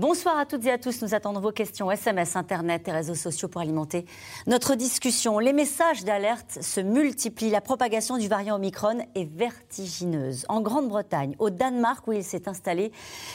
Bonsoir à toutes et à tous. Nous attendons vos questions SMS, Internet et réseaux sociaux pour alimenter notre discussion. Les messages d'alerte se multiplient. La propagation du variant Omicron est vertigineuse. En Grande-Bretagne, au Danemark où il s'est installé,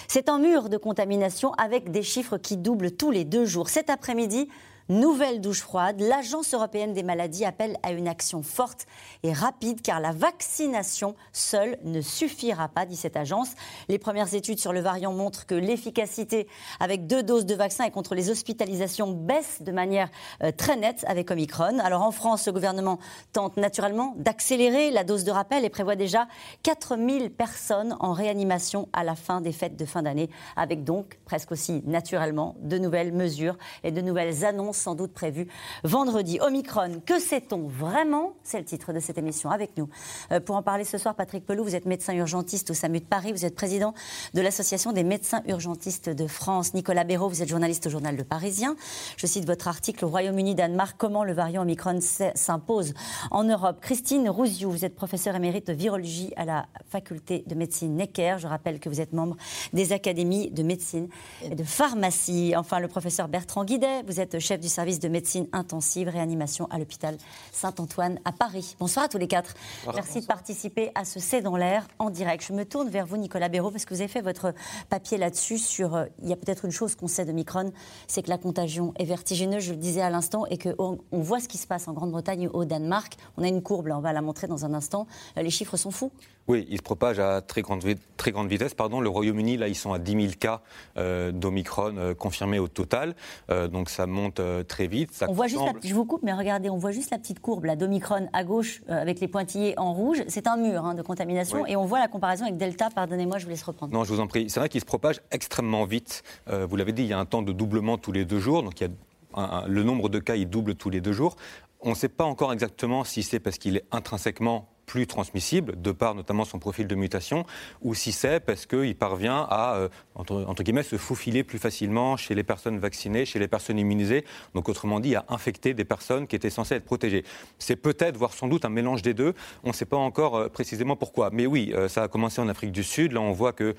c'est un mur de contamination avec des chiffres qui doublent tous les deux jours. Cet après-midi, Nouvelle douche froide, l'Agence européenne des maladies appelle à une action forte et rapide car la vaccination seule ne suffira pas, dit cette agence. Les premières études sur le variant montrent que l'efficacité avec deux doses de vaccin et contre les hospitalisations baisse de manière euh, très nette avec Omicron. Alors en France, le gouvernement tente naturellement d'accélérer la dose de rappel et prévoit déjà 4000 personnes en réanimation à la fin des fêtes de fin d'année, avec donc presque aussi naturellement de nouvelles mesures et de nouvelles annonces sans doute prévu vendredi. Omicron, que sait-on vraiment? C'est le titre de cette émission avec nous. Euh, pour en parler ce soir, Patrick Pelou, vous êtes médecin urgentiste au SAMU de Paris, vous êtes président de l'Association des médecins urgentistes de France. Nicolas Béraud, vous êtes journaliste au journal Le Parisien. Je cite votre article au Royaume-Uni, Danemark, comment le variant Omicron s'impose en Europe. Christine Rouziou, vous êtes professeure émérite de virologie à la faculté de médecine Necker. Je rappelle que vous êtes membre des académies de médecine et de pharmacie. Enfin, le professeur Bertrand Guidet, vous êtes chef du service de médecine intensive, réanimation à l'hôpital Saint-Antoine à Paris. Bonsoir à tous les quatre. Merci de participer à ce C'est dans l'air en direct. Je me tourne vers vous, Nicolas Béraud, parce que vous avez fait votre papier là-dessus sur. Euh, il y a peut-être une chose qu'on sait de Micron, c'est que la contagion est vertigineuse, je le disais à l'instant, et qu'on on voit ce qui se passe en Grande-Bretagne, au Danemark. On a une courbe, là, on va la montrer dans un instant. Euh, les chiffres sont fous. Oui, il se propage à très grande, très grande vitesse. Pardon. Le Royaume-Uni, là, ils sont à 10 000 cas euh, d'Omicron euh, confirmés au total. Euh, donc ça monte très vite. on voit juste je vous coupe, mais regardez, on voit juste la petite courbe d'Omicron à gauche avec les pointillés en rouge. C'est un mur hein, de contamination. Et on voit la comparaison avec Delta. Pardonnez-moi, je vous laisse reprendre. Non, je vous en prie. C'est vrai qu'il se propage extrêmement vite. vous l'avez dit, il y a un temps de doublement tous les deux jours. Donc il y a le nombre de cas, il double tous les deux jours. On ne sait pas encore exactement si c'est parce qu'il est intrinsèquement plus transmissible, de par notamment son profil de mutation, ou si c'est parce qu'il parvient à, euh, entre, guillemets, se faufiler plus facilement chez les personnes vaccinées, chez les personnes immunisées, donc autrement dit, à infecter des personnes qui étaient censées être protégées. C'est peut-être, voire sans doute, un mélange des deux. On ne sait pas encore euh, précisément pourquoi. Mais oui, euh, ça a commencé en Afrique du Sud. Là, on voit que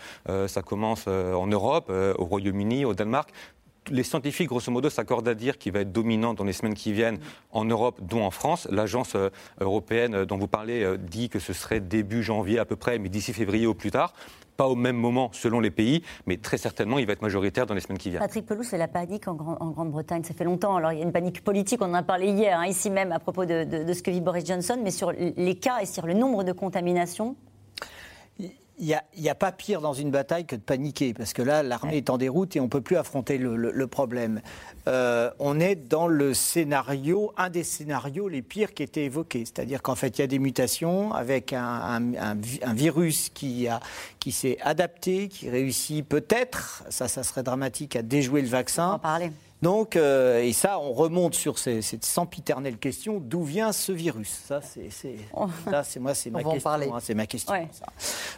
ça commence en Europe, au Royaume-Uni, au Danemark les scientifiques, grosso modo, s'accordent à dire qu'il va être dominant dans les semaines qui viennent en Europe, dont en France. L'agence euh, européenne euh, dont vous parlez euh, dit que ce serait début janvier à peu près, mais d'ici février au plus tard pas au même moment selon les pays, mais très certainement, il va être majoritaire dans les semaines qui viennent. Patrick Pelou, c'est la panique en, Grande-Bretagne. Ça fait longtemps. Alors, il y a une panique politique, on en a parlé hier, hein, ici même, à propos de, de, ce que vit Boris Johnson, mais sur les cas et sur le nombre de contaminations il n'y a, pas pire dans une bataille que de paniquer, parce que là, l'armée est en déroute et on ne peut plus affronter le, problème. Euh, on est dans le scénario, un des scénarios les pires qui étaient évoqués. C'est-à-dire qu'en fait, il y a des mutations avec un, virus qui, a, qui s'est adapté, qui réussit peut-être, ça, ça serait dramatique, à déjouer le vaccin. On en parler. Donc, euh, et ça, on remonte sur cette sempiternelle question d'où vient ce virus? Ça, c'est, c'est moi, c'est ma, question. Hein, c'est ma question.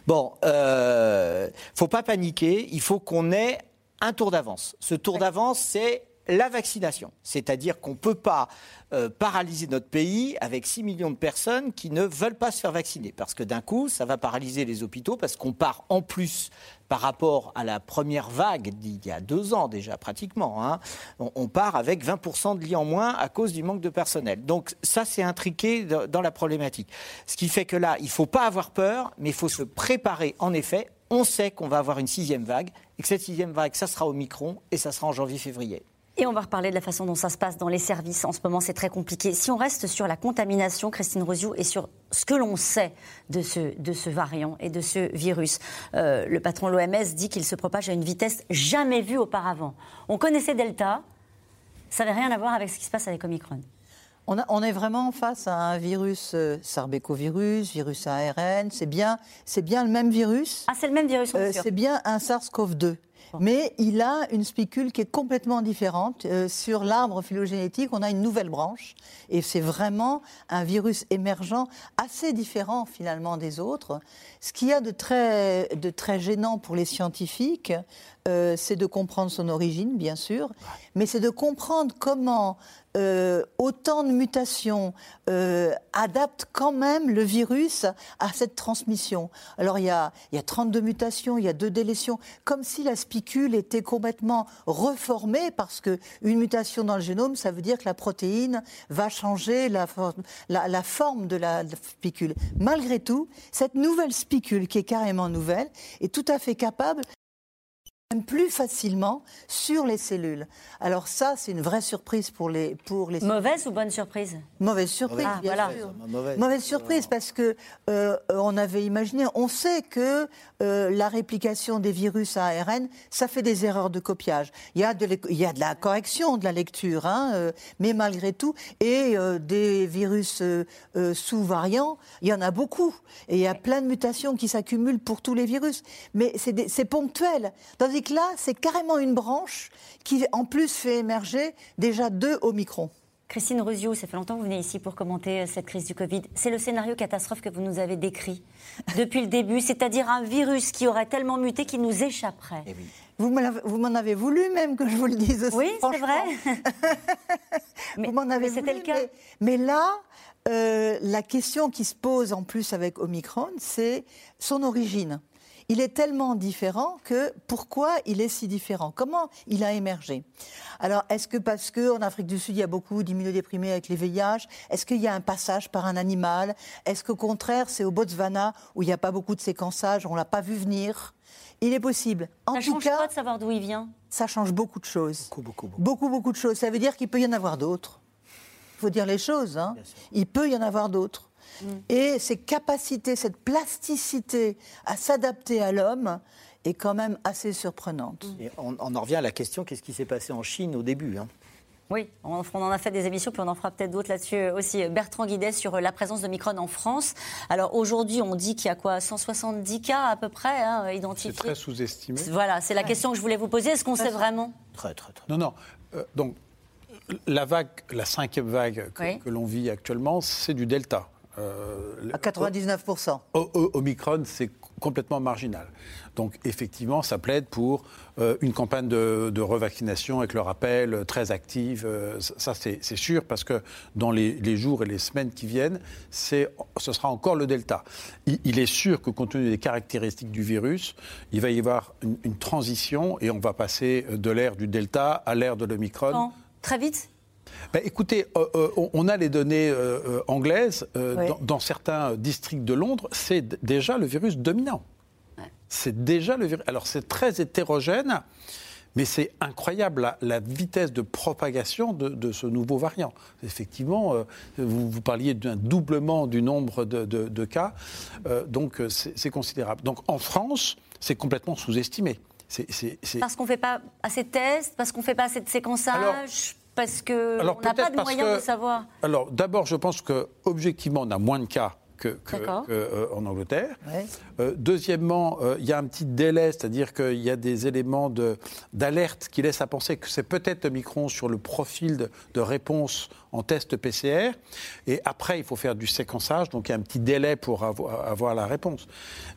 Bon, euh, faut pas paniquer. Il faut qu'on ait un tour d'avance. Ce tour d'avance, c'est la vaccination. C'est-à-dire qu'on ne peut pas euh, paralyser notre pays avec 6 millions de personnes qui ne veulent pas se faire vacciner. Parce que d'un coup, ça va paralyser les hôpitaux, parce qu'on part en plus par rapport à la première vague d'il y a deux ans déjà pratiquement. Hein, on, part avec 20% de lits en moins à cause du manque de personnel. Donc ça, c'est intriqué dans la problématique. Ce qui fait que là, il ne faut pas avoir peur, mais il faut se préparer en effet. On sait qu'on va avoir une sixième vague et que cette sixième vague, ça sera au micron et ça sera en janvier-février. Et on va reparler de la façon dont ça se passe dans les services. En ce moment, c'est très compliqué. Si on reste sur la contamination, Christine Rosiou, et sur ce que l'on sait de ce, de ce variant et de ce virus, euh, le patron de l'OMS dit qu'il se propage à une vitesse jamais vue auparavant. On connaissait Delta, ça n'avait rien à voir avec ce qui se passe avec Omicron. On, on, est vraiment face à un virus euh, sarbecovirus, virus ARN. C'est bien, c'est bien le même virus? Ah, c'est le même virus. Euh, c'est bien un SARS-CoV-2. Mais il a une spicule qui est complètement différente. Euh, sur l'arbre phylogénétique, on a une nouvelle branche. Et c'est vraiment un virus émergent assez différent finalement des autres. Ce qu'il y a de très, de très gênant pour les scientifiques, euh, c'est de comprendre son origine, bien sûr, mais c'est de comprendre comment euh, autant de mutations euh, adaptent quand même le virus à cette transmission. Alors il y, a, il y a 32 mutations, il y a deux délétions, comme si la spicule était complètement reformée, parce qu'une mutation dans le génome, ça veut dire que la protéine va changer la, la, la forme de la spicule. Malgré tout, cette nouvelle spicule, qui est carrément nouvelle, est tout à fait capable plus facilement sur les cellules. Alors ça, c'est une vraie surprise pour les pour les. Mauvaise ou bonne surprise? Mauvaise surprise, ah, bien sûr. Mauvaise. surprise parce que euh, on avait imaginé, on sait que euh, la réplication des virus à ARN, ça fait des erreurs de copiage. Il y a de, il y a de la correction de la lecture, hein, euh, mais malgré tout, et des virus sous-variants, il y en a beaucoup, et il y a plein de mutations qui s'accumulent pour tous les virus, mais c'est ponctuel. Dans là, c'est carrément une branche qui, en plus, fait émerger déjà deux Omicron. Christine Ruzio, ça fait longtemps que vous venez ici pour commenter euh, cette crise du Covid. C'est le scénario catastrophe que vous nous avez décrit depuis le début, c'est-à-dire un virus qui aurait tellement muté qu'il nous échapperait. Eh vous m'en avez voulu même que je vous le dise aussi. Oui, c'est vrai. vous m'en avez C'était le cas. Mais, là, euh, la question qui se pose en plus avec Omicron, c'est son origine il est tellement différent que pourquoi il est si différent? Comment il a émergé? Alors, est-ce que parce qu'en Afrique du Sud, il y a beaucoup d'immunodéprimés avec les VIH Est-ce qu'il y a un passage par un animal? Est-ce qu'au contraire, c'est au Botswana où il n'y a pas beaucoup de séquençage, on ne l'a pas vu venir? Il est possible. En ça change pas de savoir d'où il vient? Ça change beaucoup de choses. Beaucoup, beaucoup, beaucoup. Beaucoup, beaucoup de choses. Ça veut dire qu'il peut y en avoir d'autres. Il faut dire les choses. Hein. Il peut y en avoir d'autres. Mm. Et ces capacités, cette plasticité à s'adapter à l'homme est quand même assez surprenante. on, en revient à la question qu'est-ce qui s'est passé en Chine au début hein? Oui, on, en a fait des émissions, puis on en fera peut-être d'autres là-dessus aussi. Bertrand Guidet sur la présence de Micron en France. Alors aujourd'hui, on dit qu'il y a quoi? 170 cas à peu près hein, identifiés. C'est très sous-estimé. Voilà, c'est la question que je voulais vous poser. Est-ce qu'on sait vraiment? Très, très, très. Non, non. Euh, donc, la vague, la cinquième vague que l'on vit actuellement, c'est du Delta. Euh, à 99%. Omicron, c'est complètement marginal. Donc effectivement, ça plaide pour euh, une campagne de, revaccination avec le rappel très active. Euh, ça, c'est sûr, parce que dans les, jours et les semaines qui viennent, ce sera encore le Delta. Il, est sûr que compte tenu des caractéristiques du virus, il va y avoir une, une transition et on va passer de l'ère du Delta à l'ère de l'Omicron. Très vite? Ben, écoutez, euh, euh, on a les données euh, anglaises. Dans, certains districts de Londres, c'est déjà le virus dominant. C'est déjà le virus. Alors c'est très hétérogène. Mais c'est incroyable la, vitesse de propagation de, ce nouveau variant. Effectivement, vous, parliez d'un doublement du nombre de, cas, donc c'est considérable. Donc en France, c'est complètement sous-estimé. Parce qu'on ne fait pas assez de tests, parce qu'on ne fait pas assez de séquençage parce qu'on n'a pas de moyens de savoir Alors, d'abord, je pense qu'objectivement, on a moins de cas qu'en que, euh, Angleterre. Euh, deuxièmement, euh, il y a un petit délai, c'est-à-dire qu'il y a des éléments d'alerte qui laissent à penser que c'est peut-être Omicron sur le profil de, réponse en test PCR. Et après, il faut faire du séquençage, donc il y a un petit délai pour avoir, la réponse.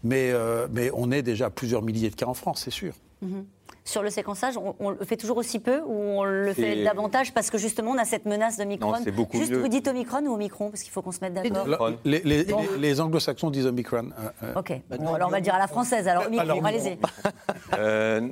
Mais, mais on est déjà à plusieurs milliers de cas en France, c'est sûr. Mm-hmm sur le séquençage, on, le fait toujours aussi peu ou on le fait davantage parce que justement on a cette menace de Micron beaucoup Juste vous dites Omicron ou Omicron parce qu'il faut qu'on se mette d'accord. Les, anglo-saxons disent Omicron. Euh, euh. ok, alors on va dire à la française, alors Omicron, allez-y. Euh,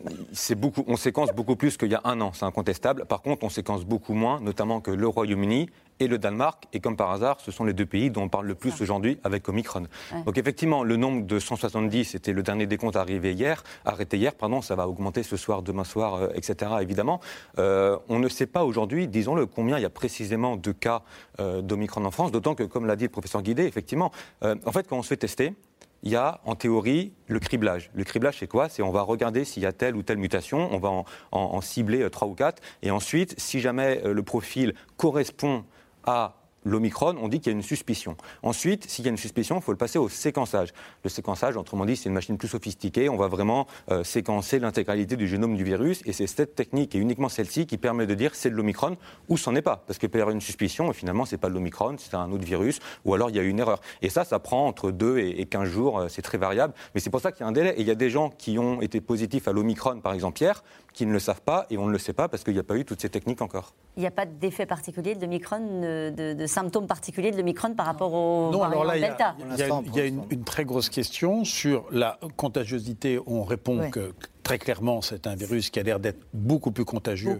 beaucoup, on séquence beaucoup plus qu'il y a un an, c'est incontestable. Par contre, on séquence beaucoup moins, notamment que le Royaume-Uni et le Danemark. Et comme par hasard, ce sont les deux pays dont on parle le plus aujourd'hui avec Omicron. Donc effectivement, le nombre de 170, c'était le dernier décompte arrivé hier, arrêté hier, pardon, ça va augmenter ce soir, demain soir, euh, etc. Évidemment, euh, on ne sait pas aujourd'hui, disons-le, combien il y a précisément de cas euh, d'Omicron en France. D'autant que, comme l'a dit le professeur Guidé, effectivement, en fait, quand on se fait tester, il y a en théorie le criblage. Le criblage, c'est quoi? C'est on va regarder s'il y a telle ou telle mutation, on va en, en cibler trois ou quatre, et ensuite, si jamais le profil correspond à l'Omicron, on dit qu'il y a une suspicion. Ensuite, s'il y a une suspicion, il faut le passer au séquençage. Le séquençage, autrement dit, c'est une machine plus sophistiquée. On va vraiment euh, séquencer l'intégralité du génome du virus. Et c'est cette technique, et uniquement celle-ci, qui permet de dire c'est de l'Omicron ou c'en est pas. Parce qu'il peut y avoir une suspicion, et finalement, c'est pas de l'Omicron, c'est un autre virus, ou alors il y a une erreur. Et ça, ça prend entre 2 et 15 jours, euh, c'est très variable. Mais c'est pour ça qu'il y a un délai. Et il y a des gens qui ont été positifs à l'Omicron, par exemple, hier, qui ne le savent pas, et on ne le sait pas parce qu'il n'y a pas eu toutes ces techniques encore. Il n'y a pas d'effet particulier de l'Omicron, de, symptômes particuliers de l'Omicron par rapport au non, alors là, Delta Il y a, une, très grosse question sur la contagiosité. On répond que très clairement, c'est un virus qui a l'air d'être beaucoup plus contagieux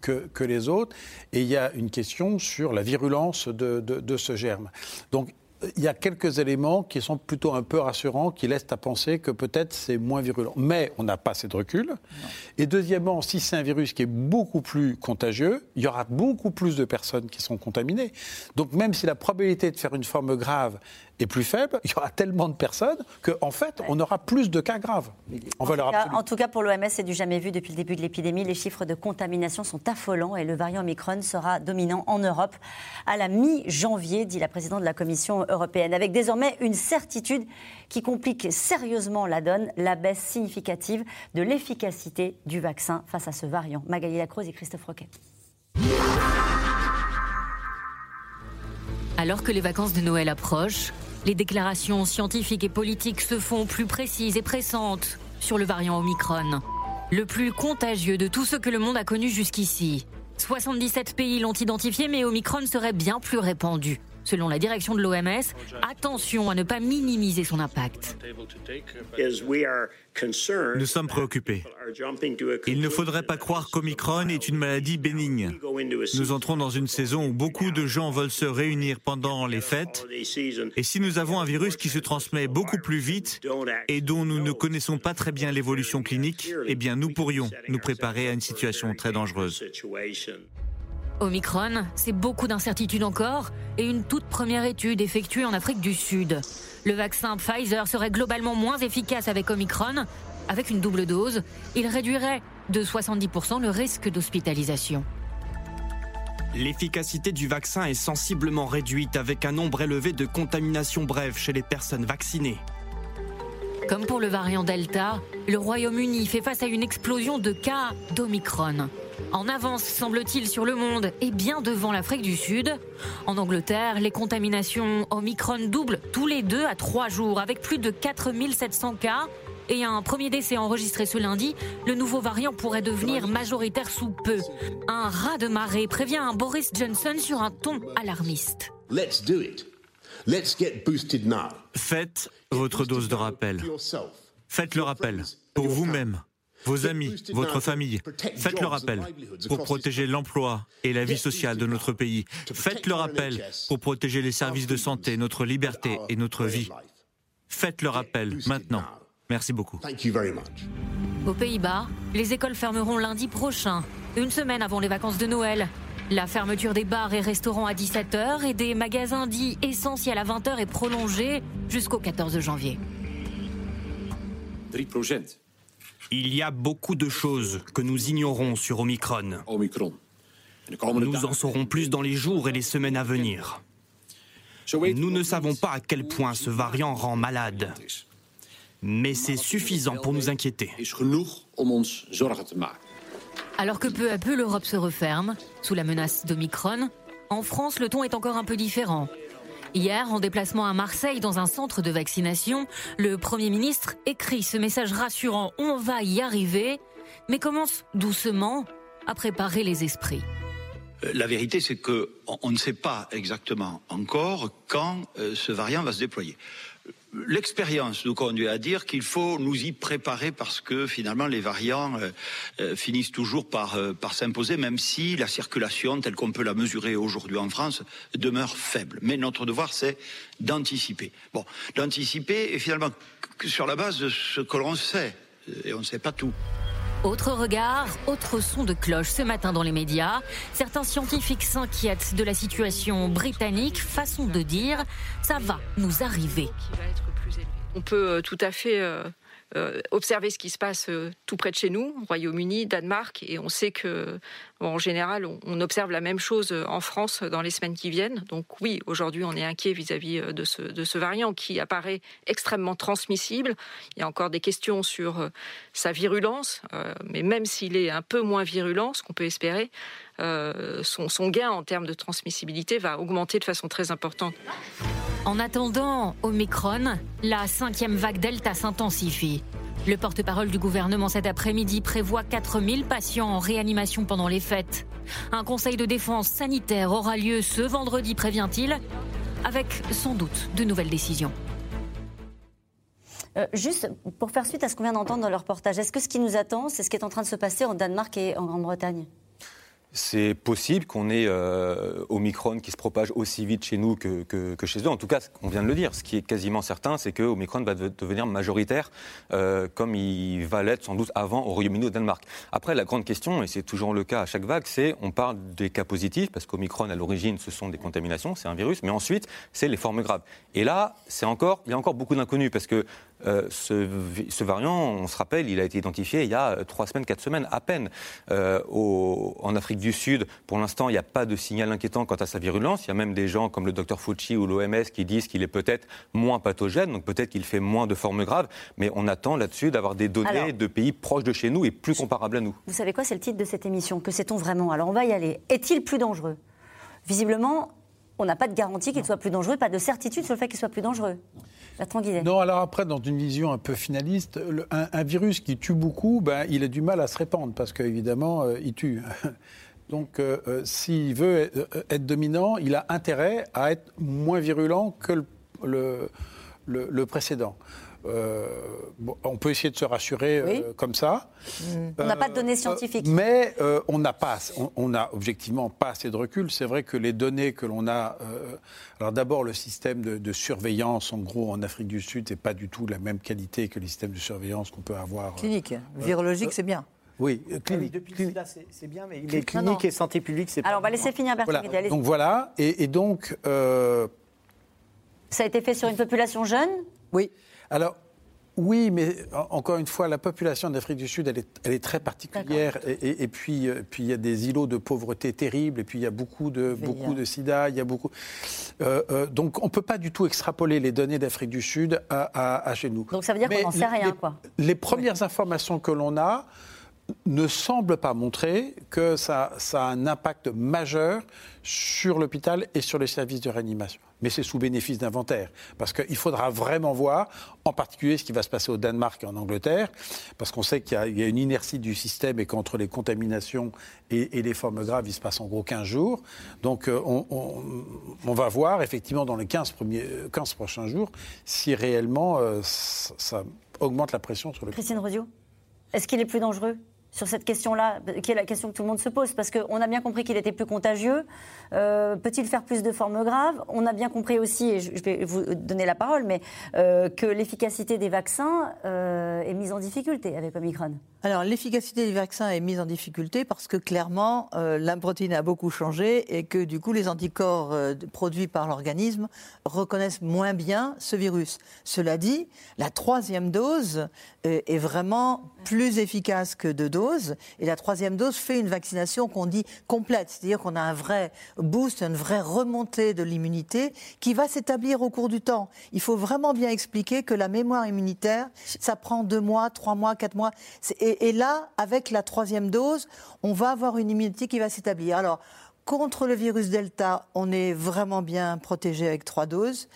Que, que, les autres. Et il y a une question sur la virulence de, de ce germe. Donc, il y a quelques éléments qui sont plutôt un peu rassurants, qui laissent à penser que peut-être c'est moins virulent. Mais on n'a pas assez de recul. Et deuxièmement, si c'est un virus qui est beaucoup plus contagieux, il y aura beaucoup plus de personnes qui sont contaminées. Donc même si la probabilité de faire une forme grave est plus faible, il y aura tellement de personnes qu'en en fait, on aura plus de cas graves. En, tout cas, en, tout cas, pour l'OMS, c'est du jamais vu depuis le début de l'épidémie. Les chiffres de contamination sont affolants et le variant Omicron sera dominant en Europe à la mi-janvier, dit la présidente de la Commission européenne, avec désormais une certitude qui complique sérieusement la donne, la baisse significative de l'efficacité du vaccin face à ce variant. Magali Lacroze et Christophe Roquet. Alors que les vacances de Noël approchent, les déclarations scientifiques et politiques se font plus précises et pressantes sur le variant Omicron, le plus contagieux de tout ce que le monde a connu jusqu'ici. 77 pays l'ont identifié, mais Omicron serait bien plus répandu. Selon la direction de l'OMS, attention à ne pas minimiser son impact. Nous sommes préoccupés. Il ne faudrait pas croire qu'Omicron est une maladie bénigne. Nous entrons dans une saison où beaucoup de gens veulent se réunir pendant les fêtes. Et si nous avons un virus qui se transmet beaucoup plus vite et dont nous ne connaissons pas très bien l'évolution clinique, eh bien nous pourrions nous préparer à une situation très dangereuse. Omicron, c'est beaucoup d'incertitudes encore et une toute première étude effectuée en Afrique du Sud. Le vaccin Pfizer serait globalement moins efficace avec Omicron. Avec une double dose, il réduirait de 70% le risque d'hospitalisation. L'efficacité du vaccin est sensiblement réduite avec un nombre élevé de contaminations brèves chez les personnes vaccinées. Comme pour le variant Delta, le Royaume-Uni fait face à une explosion de cas d'Omicron. En avance, semble-t-il, sur le monde et bien devant l'Afrique du Sud. En Angleterre, les contaminations Omicron doublent tous les deux à trois jours, avec plus de 4700 cas. Et un premier décès enregistré ce lundi, le nouveau variant pourrait devenir majoritaire sous peu. Un rat de marée prévient un Boris Johnson sur un ton alarmiste. Let's do it. Let's get boosted now. Faites votre dose de rappel. Faites le rappel pour vous-même, vos amis, votre famille. Faites le rappel pour protéger l'emploi et la vie sociale de notre pays. Faites le rappel pour protéger les services de santé, notre liberté et notre vie. Faites le rappel maintenant. Merci beaucoup. Aux Pays-Bas, les écoles fermeront lundi prochain, une semaine avant les vacances de Noël. La fermeture des bars et restaurants à 17h et des magasins dits essentiels à 20h est prolongée jusqu'au 14 janvier. Il y a beaucoup de choses que nous ignorons sur Omicron. Nous en saurons plus dans les jours et les semaines à venir. Nous ne savons pas à quel point ce variant rend malade. Mais c'est suffisant pour nous inquiéter. Alors que peu à peu l'Europe se referme, sous la menace d'Omicron, en France le ton est encore un peu différent. Hier, en déplacement à Marseille dans un centre de vaccination, le Premier ministre écrit ce message rassurant On va y arriver, mais commence doucement à préparer les esprits. Euh, la vérité, c'est qu'on ne sait pas exactement encore quand euh, ce variant va se déployer. L'expérience nous conduit à dire qu'il faut nous y préparer parce que finalement les variants euh, euh, finissent toujours par, euh, par s'imposer, même si la circulation telle qu'on peut la mesurer aujourd'hui en France demeure faible. Mais notre devoir, c'est d'anticiper. Bon, d'anticiper et finalement sur la base de ce que l'on sait, et on ne sait pas tout. Autre regard, autre son de cloche ce matin dans les médias. Certains scientifiques s'inquiètent de la situation britannique, façon de dire, ça va nous arriver. On peut euh, tout à fait euh, observer ce qui se passe tout près de chez nous, Royaume-Uni, Danemark, et on sait que en général, on, observe la même chose en France dans les semaines qui viennent. Donc oui, aujourd'hui, on est inquiet vis-à-vis de ce, de ce variant qui apparaît extrêmement transmissible. Il y a encore des questions sur sa virulence, mais même s'il est un peu moins virulent, ce qu'on peut espérer, son gain en termes de transmissibilité va augmenter de façon très importante. En attendant Omicron, la cinquième vague Delta s'intensifie. Le porte-parole du gouvernement cet après-midi prévoit 4000 patients en réanimation pendant les fêtes. Un conseil de défense sanitaire aura lieu ce vendredi, prévient-il, avec sans doute de nouvelles décisions. Euh, juste pour faire suite à ce qu'on vient d'entendre dans le reportage, est-ce que ce qui nous attend, c'est ce qui est en train de se passer en Danemark et en Grande-Bretagne c'est possible qu'on ait euh, Omicron qui se propage aussi vite chez nous que, chez eux. En tout cas, on vient de le dire. Ce qui est quasiment certain, c'est que Omicron va devenir majoritaire, euh, comme il va l'être sans doute avant au Royaume-Uni au Danemark. Après, la grande question, et c'est toujours le cas à chaque vague, c'est on parle des cas positifs, parce qu'Omicron, à l'origine, ce sont des contaminations, c'est un virus, mais ensuite, c'est les formes graves. Et là, c'est encore, il y a encore beaucoup d'inconnus, parce que euh, ce, variant, on se rappelle, il a été identifié il y a trois semaines, quatre semaines à peine. en Afrique du Sud, pour l'instant, il n'y a pas de signal inquiétant quant à sa virulence. Il y a même des gens comme le docteur Fauci ou l'OMS qui disent qu'il est peut-être moins pathogène, donc peut-être qu'il fait moins de formes graves. Mais on attend là-dessus d'avoir des données de pays proches de chez nous et plus comparables à nous. Vous savez quoi, c'est le titre de cette émission. Que sait-on vraiment? Alors on va y aller. Est-il plus dangereux? Visiblement, on n'a pas de garantie qu'il soit plus dangereux, pas de certitude sur le fait qu'il soit plus dangereux. Non, alors après, dans une vision un peu finaliste, un, virus qui tue beaucoup, ben, il a du mal à se répandre parce qu'évidemment, euh, il tue. Donc, euh, euh, s'il veut être dominant, il a intérêt à être moins virulent que le, précédent. On peut essayer de se rassurer comme ça. On n'a pas de données scientifiques. mais on n'a pas, on, a objectivement pas assez de recul. C'est vrai que les données que l'on a, alors d'abord le système de, surveillance, en gros en Afrique du Sud, n'est pas du tout la même qualité que les systèmes de surveillance qu'on peut avoir. Clinique, virologique, c'est bien. Oui, euh, clinique. depuis c'est bien, mais les cliniques et santé publique, c'est pas. Alors, on va laisser finir Bertrand voilà. Donc voilà, et, donc. Euh, Ça a été fait sur une population jeune? Oui. Alors, oui, mais encore une fois, la population d'Afrique du Sud, elle est, elle est très particulière. Et, puis, euh, puis, il y a des îlots de pauvreté terribles. Et puis, il y a beaucoup de, beaucoup de sida. Il y a beaucoup. donc, on ne peut pas du tout extrapoler les données d'Afrique du Sud à, chez nous. Donc, ça veut dire qu'on n'en sait rien, quoi. Les premières informations que l'on a, ne semble pas montrer que ça, a un impact majeur sur l'hôpital et sur les services de réanimation. Mais c'est sous bénéfice d'inventaire, parce qu'il faudra vraiment voir, en particulier ce qui va se passer au Danemark et en Angleterre, parce qu'on sait qu'il y, a une inertie du système et qu'entre les contaminations et, les formes graves, il se passe en gros 15 jours. Donc euh, on, va voir effectivement dans les 15, premiers, 15 prochains jours si réellement euh, ça, augmente la pression sur le... Christine Rosio, est-ce qu'il est plus dangereux? Sur cette question-là, qui est la question que tout le monde se pose, parce qu'on a bien compris qu'il était plus contagieux. Euh, peut-il faire plus de formes graves? On a bien compris aussi, et je vais vous donner la parole, mais euh, que l'efficacité des vaccins euh, est mise en difficulté avec Omicron. Alors l'efficacité des vaccins est mise en difficulté parce que clairement la protéine a beaucoup changé et que du coup les anticorps produits par l'organisme reconnaissent moins bien ce virus. Cela dit, la troisième dose est vraiment plus efficace que deux doses. Et la troisième dose fait une vaccination qu'on dit complète, c'est-à-dire qu'on a un vrai boost, une vraie remontée de l'immunité qui va s'établir au cours du temps. Il faut vraiment bien expliquer que la mémoire immunitaire, ça prend deux mois, trois mois, quatre mois. Et, et là, avec la troisième dose, on va avoir une immunité qui va s'établir. Alors, Contre le virus Delta, on est vraiment bien protégé avec trois doses.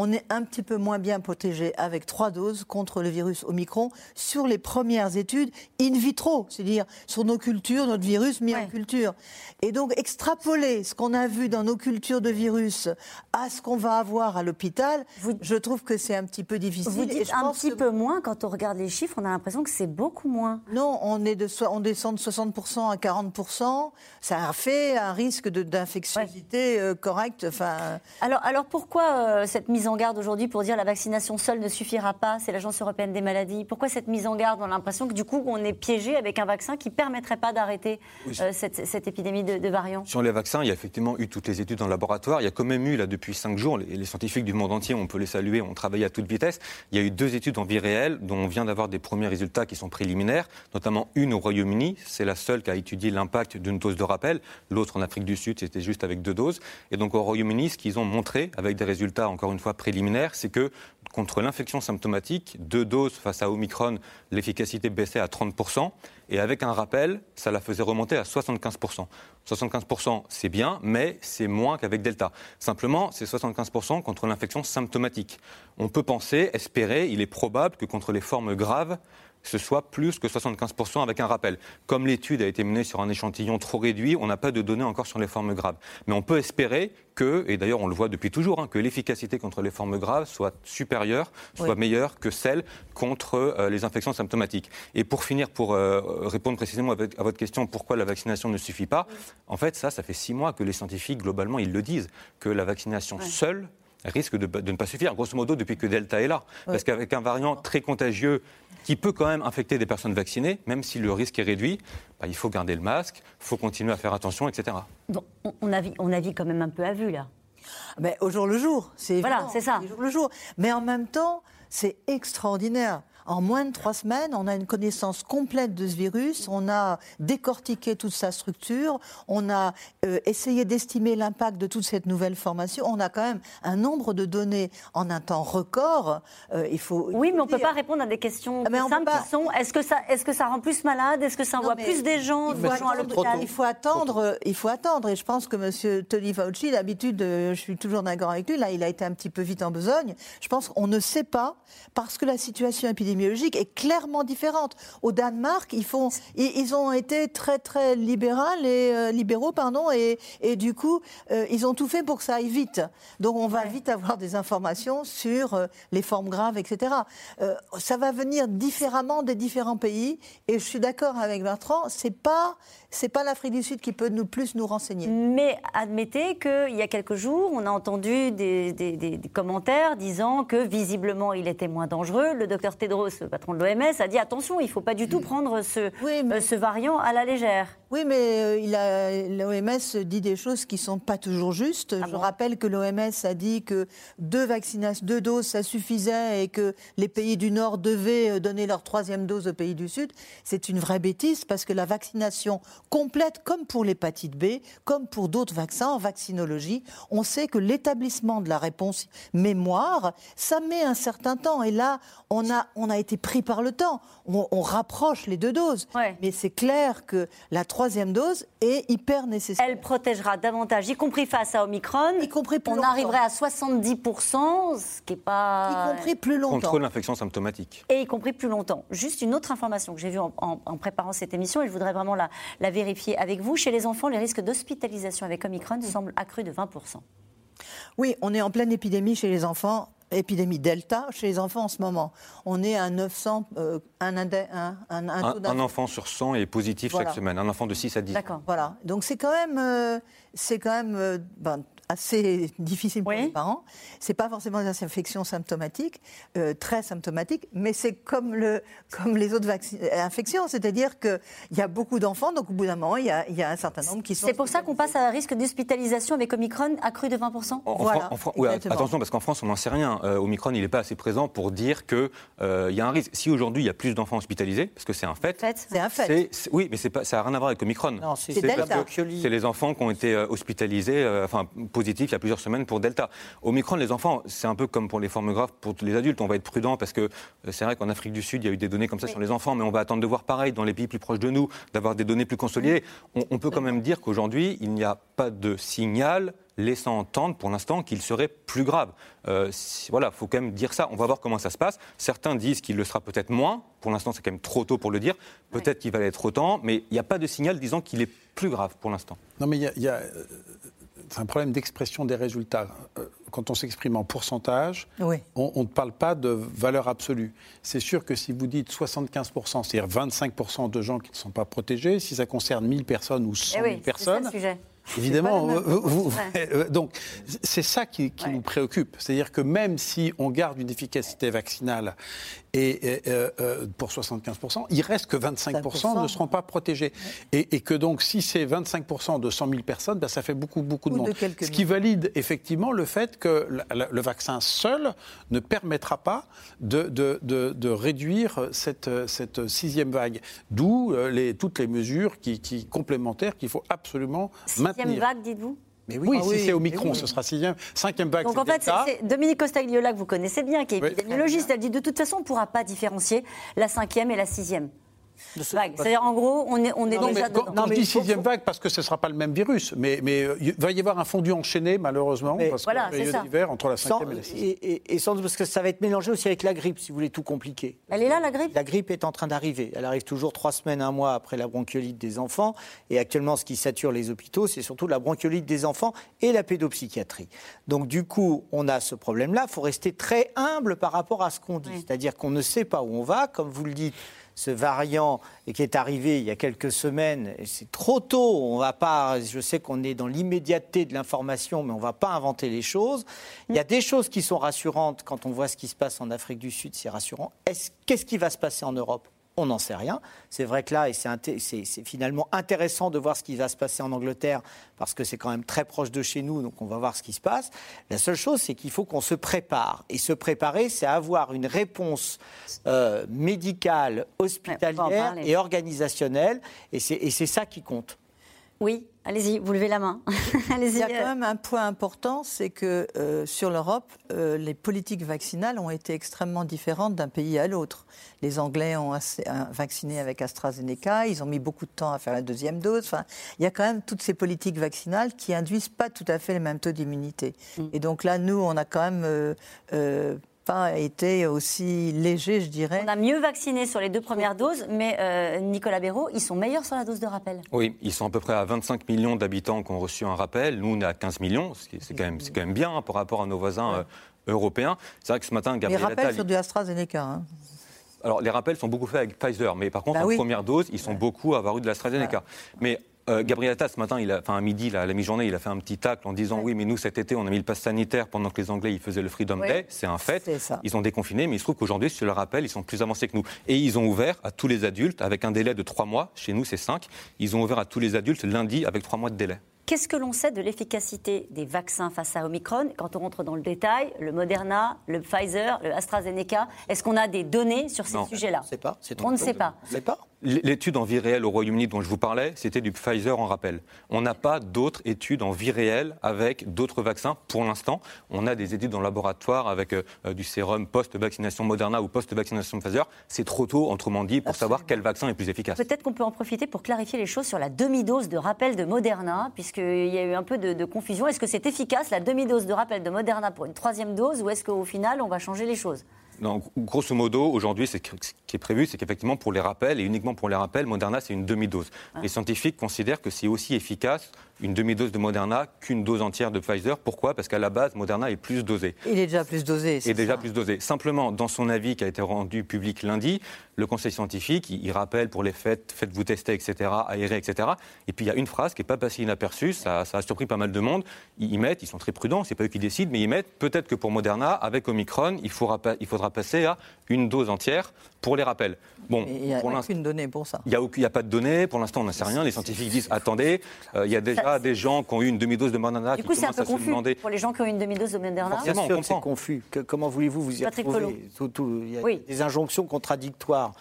On est un petit peu moins bien protégé avec trois doses contre le virus Omicron sur les premières études in vitro, c'est-à-dire sur nos cultures, notre virus mis en culture. Et donc extrapoler ce qu'on a vu dans nos cultures de virus à ce qu'on va avoir à l'hôpital, je trouve que c'est un petit peu difficile. Vous dites un petit peu moins, quand on regarde les chiffres, on a l'impression que c'est beaucoup moins. Non, on, est de, on descend de 60% à 40%. Ça a fait un risque d'infectiosité euh, correcte. Enfin... Alors, alors pourquoi euh, cette mise mise en garde aujourd'hui pour dire la vaccination seule ne suffira pas C'est l'Agence européenne des maladies. Pourquoi cette mise en garde? On a l'impression que du coup, on est piégé avec un vaccin qui ne permettrait pas d'arrêter euh, cette, épidémie de, variants. Sur les vaccins, il y a effectivement eu toutes les études le laboratoire. Il y a quand même eu, là, depuis cinq jours, les, les scientifiques du monde entier, on peut les saluer, ont travaillé à toute vitesse. Il y a eu deux études en vie réelle dont on vient d'avoir des premiers résultats qui sont préliminaires, notamment une au Royaume-Uni. C'est la seule qui a étudié l'impact d'une dose de rappel. L'autre en Afrique du Sud, c'était juste avec deux doses. Et donc au Royaume-Uni, ce qu'ils ont montré, avec des résultats encore une fois préliminaires, c'est que contre l'infection symptomatique, deux doses face à Omicron, l'efficacité baissait à 30%, et avec un rappel, ça la faisait remonter à 75%. 75%, c'est bien, mais c'est moins qu'avec Delta. Simplement, c'est 75% contre l'infection symptomatique. On peut penser, espérer, il est probable que contre les formes graves, ce soit plus que 75% avec un rappel. Comme l'étude a été menée sur un échantillon trop réduit, on n'a pas de données encore sur les formes graves. Mais on peut espérer que, et d'ailleurs on le voit depuis toujours, hein, que l'efficacité contre les formes graves soit supérieure, soit meilleure que celle contre euh, les infections symptomatiques. Et pour finir, pour euh, répondre précisément à votre question, pourquoi la vaccination ne suffit pas, en fait ça, ça fait six mois que les scientifiques, globalement, ils le disent, que la vaccination seule risque de, ne pas suffire, grosso modo, depuis que Delta est là. Parce qu'avec un variant très contagieux qui peut quand même infecter des personnes vaccinées, même si le risque est réduit, bah, il faut garder le masque, il faut continuer à faire attention, etc. Donc, on, a, on a quand même un peu à vue, là. Mais au jour le jour, c'est Voilà, c'est ça. Au jour le jour. Mais en même temps, c'est extraordinaire. En moins de trois semaines, on a une connaissance complète de ce virus, on a décortiqué toute sa structure, on a euh, essayé d'estimer l'impact de toute cette nouvelle formation. On a quand même un nombre de données en un temps record. Euh, il faut. Oui, mais on ne peut pas répondre à des questions ah, simples qui sont est-ce que ça, est-ce que ça rend plus malade, est-ce que ça envoie plus des gens, il faut, à l'hôpital? Il faut attendre. Il faut attendre. Et je pense que M. Tony Fauci, d'habitude, euh, je suis toujours d'accord avec lui. Là, il a été un petit peu vite en besogne. Je pense qu'on ne sait pas parce que la situation épidémique est clairement différente. Au Danemark, ils, font, ils, ont été très très libéral et, euh, libéraux pardon, et, et du coup, euh, ils ont tout fait pour que ça aille vite. Donc on va vite avoir des informations sur euh, les formes graves, etc. ça va venir différemment des différents pays et je suis d'accord avec Bertrand, c'est pas c'est pas l'Afrique du Sud qui peut nous plus nous renseigner. Mais admettez qu'il y a quelques jours, on a entendu des, des, des, commentaires disant que visiblement il était moins dangereux. Le docteur Tedros, le patron de l'OMS, a dit attention, il ne faut pas du tout prendre ce, euh, ce variant à la légère. Oui, mais euh, l'OMS dit des choses qui ne sont pas toujours justes. Ah Je rappelle que l'OMS a dit que deux vaccinations, deux doses, ça suffisait et que les pays du Nord devaient euh, donner leur troisième dose aux pays du Sud. C'est une vraie bêtise parce que la vaccination complète, comme pour l'hépatite B, comme pour d'autres vaccins en vaccinologie. On sait que l'établissement de la réponse mémoire, ça met un certain temps. Et là, on a, on a été pris par le temps. On, rapproche les deux doses. Mais c'est clair que la troisième dose est hyper nécessaire. Elle protégera davantage, y compris face à Omicron. Y compris plus on arriverait à 70%, ce qui n'est pas... Y compris plus longtemps. Contre l'infection symptomatique. Et y compris plus longtemps. Juste une autre information que j'ai vue en, préparant cette émission, et je voudrais vraiment la, la vérifier avec vous. Chez les enfants, les risques d'hospitalisation avec Omicron semblent accrus de 20%. Oui, on est en pleine épidémie chez les enfants épidémie Delta chez les enfants en ce moment. On est à 900, euh, un, un, un, un, enfant sur 100 est positif chaque semaine, un enfant de 6 à 10. D'accord. Voilà, donc c'est quand même, euh, c'est quand même euh, ben, assez difficile pour les parents. C'est pas forcément des infections symptomatiques, euh, très symptomatiques, mais c'est comme, le, comme les autres infections, c'est-à-dire qu'il y a beaucoup d'enfants, donc au bout d'un moment, il y, a, il y a un certain nombre qui sont. C'est pour ça qu'on passe à un risque d'hospitalisation avec Omicron accru de 20% voilà, oui, Attention, parce qu'en France, on n'en sait rien. Euh, Omicron, il n'est pas assez présent pour dire qu'il euh, y a un risque. Si aujourd'hui, il y a plus d'enfants hospitalisés, parce que c'est un fait. C'est un fait. oui, mais pas, ça n'a rien à voir avec Omicron. Non, c'est C'est les enfants qui ont été hospitalisés, enfin, positif il y a plusieurs semaines pour Delta. Au Omicron, les enfants, c'est un peu comme pour les formes graves pour les adultes. On va être prudent parce que euh, c'est vrai qu'en Afrique du Sud, il y a eu des données comme ça sur les enfants, mais on va attendre de voir pareil dans les pays plus proches de nous, d'avoir des données plus consolidées. On, peut quand même dire qu'aujourd'hui, il n'y a pas de signal laissant entendre pour l'instant qu'il serait plus grave. Euh, voilà, il faut quand même dire ça. On va voir comment ça se passe. Certains disent qu'il le sera peut-être moins. Pour l'instant, c'est quand même trop tôt pour le dire. Peut-être qu'il va l'être autant, mais il n'y a pas de signal disant qu'il est plus grave pour l'instant. Non, mais il y a c'est un problème d'expression des résultats. Euh, quand on s'exprime en pourcentage, on, ne parle pas de valeur absolue. C'est sûr que si vous dites 75%, c'est-à-dire 25% de gens qui ne sont pas protégés, si ça concerne 1000 personnes ou 100 000 eh personnes, Évidemment, donc c'est ça qui, nous préoccupe. C'est-à-dire que même si on garde une efficacité vaccinale et, euh, euh, pour 75%, il reste que 25% ne seront pas protégés. Et, que donc, si c'est 25% de 100 000 personnes, ben, ça fait beaucoup, beaucoup de monde. Ce qui valide effectivement le fait que le vaccin seul ne permettra pas de, de, de, réduire cette, cette, sixième vague. D'où euh, les, toutes les mesures qui, qui complémentaires qu'il faut absolument maintenir. Sixième vague, dites-vous? Mais oui, ah si c'est Omicron, ce sera sixième, cinquième vague. Donc en fait, c'est Dominique Costagliola que vous connaissez bien, qui est épidémiologiste. Elle dit de toute façon, on ne pourra pas différier la cinquième et la sixième. C'est-à-dire, en gros, on est, on est non, déjà dedans. Non, je dis sixième vague parce que ce ne sera pas le même virus. Mais, mais euh, il va y avoir un fondu enchaîné, malheureusement, parce voilà, y a d'hiver entre la cinquième et la sixième. Et, et, sans doute parce que ça va être mélangé aussi avec la grippe, si vous voulez tout compliquer. Elle est là, la grippe? La grippe est en train d'arriver. Elle arrive toujours trois semaines, un mois après la bronchiolite des enfants. Et actuellement, ce qui sature les hôpitaux, c'est surtout la bronchiolite des enfants et la pédopsychiatrie. Donc, du coup, on a ce problème-là. Il faut rester très humble par rapport à ce qu'on dit. C'est-à-dire qu'on ne sait pas où on va. Comme vous le dites, ce variant qui est arrivé il y a quelques semaines, c'est trop tôt, on va pas, je sais qu'on est dans l'immédiateté de l'information, mais on ne va pas inventer les choses. Il y a des choses qui sont rassurantes quand on voit ce qui se passe en Afrique du Sud, c'est rassurant. Qu'est-ce qui va se passer en Europe? On n'en sait rien. C'est vrai que là, et c'est finalement intéressant de voir ce qui va se passer en Angleterre, parce que c'est quand même très proche de chez nous, donc on va voir ce qui se passe. La seule chose, c'est qu'il faut qu'on se prépare. Et se préparer, c'est avoir une réponse euh, médicale, hospitalière et organisationnelle. Et c'est ça qui compte. Oui, allez-y, vous levez la main. Il y a quand euh. même un point important, c'est que euh, sur l'Europe, euh, les politiques vaccinales ont été extrêmement différentes d'un pays à l'autre. Les Anglais ont vacciné avec AstraZeneca, ils ont mis beaucoup de temps à faire la deuxième dose. Enfin, il y a quand même toutes ces politiques vaccinales qui induisent pas tout à fait le même taux d'immunité. Mm. Et donc là, nous, on a quand même pas été aussi léger, je dirais. On a mieux vacciné sur les deux premières doses, mais euh, Nicolas Béraud, ils sont meilleurs sur la dose de rappel. Oui, ils sont à peu près à 25 millions d'habitants qui ont reçu un rappel. Nous, on est à 15 millions, c'est quand, même, quand même bien hein, par rapport à nos voisins euh, européens. C'est vrai que ce matin, Gabriel Les rappels sur du AstraZeneca. Hein. Alors, les rappels sont beaucoup faits avec Pfizer, mais par contre, bah en première dose, ils sont beaucoup à avoir eu de l'AstraZeneca. Mais euh, Gabriel Attal, ce matin, il a, enfin à midi, à la mi-journée, il a fait un petit tacle en disant oui, mais nous cet été, on a mis le pass sanitaire pendant que les Anglais ils faisaient le Freedom Day. C'est un fait. Ils ont déconfiné, mais il se trouve qu'aujourd'hui, si je le rappelle, ils sont plus avancés que nous. Et ils ont ouvert à tous les adultes avec un délai de trois mois. Chez nous, c'est cinq. Ils ont ouvert à tous les adultes lundi avec trois mois de délai. Qu'est-ce que l'on sait de l'efficacité des vaccins face à Omicron? Quand on rentre dans le détail, le Moderna, le Pfizer, le AstraZeneca, est-ce qu'on a des données sur ces sujets-là? On ne sait pas. On ne sait pas. L'étude en vie réelle au Royaume-Uni dont je vous parlais, c'était du Pfizer en rappel. On n'a pas d'autres études en vie réelle avec d'autres vaccins pour l'instant. On a des études en laboratoire avec euh, du sérum post-vaccination Moderna ou post-vaccination Pfizer. C'est trop tôt, autrement dit, pour savoir quel vaccin est plus efficace. Peut-être qu'on peut en profiter pour clarifier les choses sur la demi-dose de rappel de Moderna, puisqu'il y a eu un peu de, de confusion. Est-ce que c'est efficace, la demi-dose de rappel de Moderna pour une troisième dose, ou est-ce qu'au final, on va changer les choses? Non, grosso modo, aujourd'hui, ce qui est prévu, c'est qu'effectivement, pour les rappels, et uniquement pour les rappels, Moderna, c'est une demi-dose. Ah. Les scientifiques considèrent que c'est aussi efficace une demi-dose de Moderna qu'une dose entière de Pfizer. Pourquoi? Parce qu'à la base, Moderna est plus dosé. Il est déjà plus dosé. Il est déjà plus dosé. Simplement, dans son avis qui a été rendu public lundi, le conseil scientifique, il, rappelle pour les fêtes, faites-vous tester, etc., aérer, etc. Et puis il y a une phrase qui n'est pas passée inaperçue, ça, ça, a surpris pas mal de monde. Ils, ils mettent, ils sont très prudents, c'est pas eux qui décident, mais ils mettent peut-être que pour Moderna, avec Omicron, il, faudra, il faudra passer à une dose entière pour les rappels. Bon, il n'y a aucune donnée pour ça. Il n'y a, a, pas de données, pour l'instant on n'en sait rien. Les scientifiques disent attendez, euh, il y a déjà des gens qui ont eu une demi-dose de Moderna du qui coup, commencent à confus se demander. Pour les gens qui ont eu une demi-dose de Moderna, c'est confus. comment voulez-vous vous y retrouver Il y a des injonctions contradictoires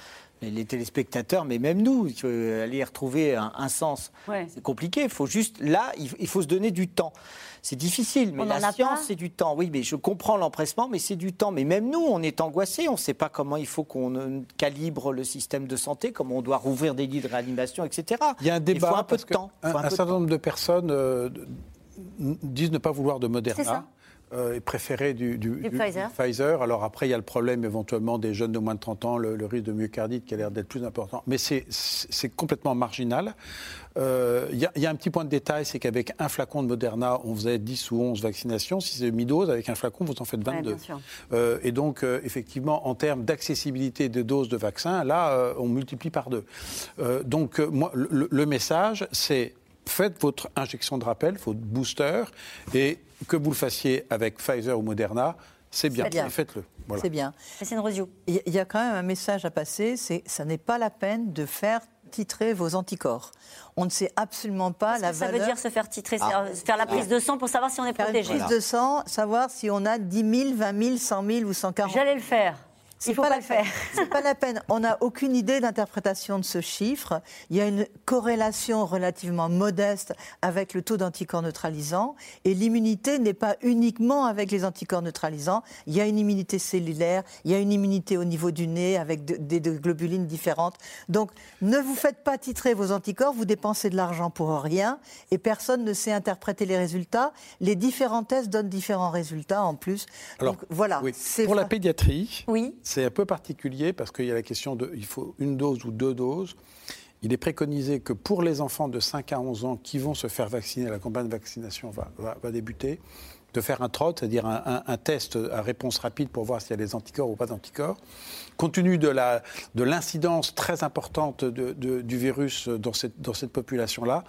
les téléspectateurs, mais même nous, aller y retrouver un, sens, c'est compliqué. Il faut juste, là, il faut se donner du temps. C'est difficile, mais la science, c'est du temps. Oui, mais je comprends l'empressement, mais c'est du temps. Mais même nous, on est angoissés. On ne sait pas comment il faut qu'on calibre le système de santé, comment on doit rouvrir des lits de réanimation, etc. Il y a un débat. Il faut un peu de temps. Un, certain nomps de personnes euh, disent ne pas vouloir de Moderna euh, est préféré du, Pfizer. Alors après, il y a le problème éventuellement des jeunes de moins de 30 ans, le, risque de myocardite qui a l'air d'être plus important. Mais c'est complètement marginal. Euh, il y, a un petit point de détail, c'est qu'avec un flacon de Moderna, on faisait 10 ou 11 vaccinations. Si c'est mi-dose, avec un flacon, vous en faites 22. Euh, et donc, euh, effectivement, en termes d'accessibilité de doses de vaccins, là, on multiplie par deux. donc, moi, le message, c'est faites votre injection de rappel, votre booster, et que vous le fassiez avec Pfizer ou Moderna, c'est bien, faites-le. C'est bien. Il y a quand même un message à passer, c'est ça n'est pas la peine de faire titrer vos anticorps. On ne sait absolument pas la ça valeur. Ça veut dire se faire titrer, ah. faire la prise de sang pour savoir si on est protégé. Une prise de sang, savoir si on a 10 000, 20 000, 100 000 ou 140 000. J'allais le faire. Il faut pas, le faire. C'est pas la peine. On n'a aucune idée d'interprétation de ce chiffre. Il y a une corrélation relativement modeste avec le taux d'anticorps neutralisants. Et l'immunité n'est pas uniquement avec les anticorps neutralisants. Il y a une immunité cellulaire, il y a une immunité au niveau du nez avec des globulines différentes. Donc, ne vous faites pas titrer vos anticorps. Vous dépensez de l'argent pour rien. Et personne ne sait interpréter les résultats. Les différents tests donnent différents résultats en plus. Alors, Donc, voilà. Pour la pédiatrie. Oui. C'est un peu particulier parce qu'il y a la question de il faut une dose ou deux doses. Il est préconisé que pour les enfants de 5 à 11 ans qui vont se faire vacciner, la campagne de vaccination va, va débuter, de faire un TROT, c'est-à-dire un, test à réponse rapide pour voir s'il y a des anticorps ou pas d'anticorps. Compte tenu de l'incidence de très importante du virus dans cette, dans cette population-là,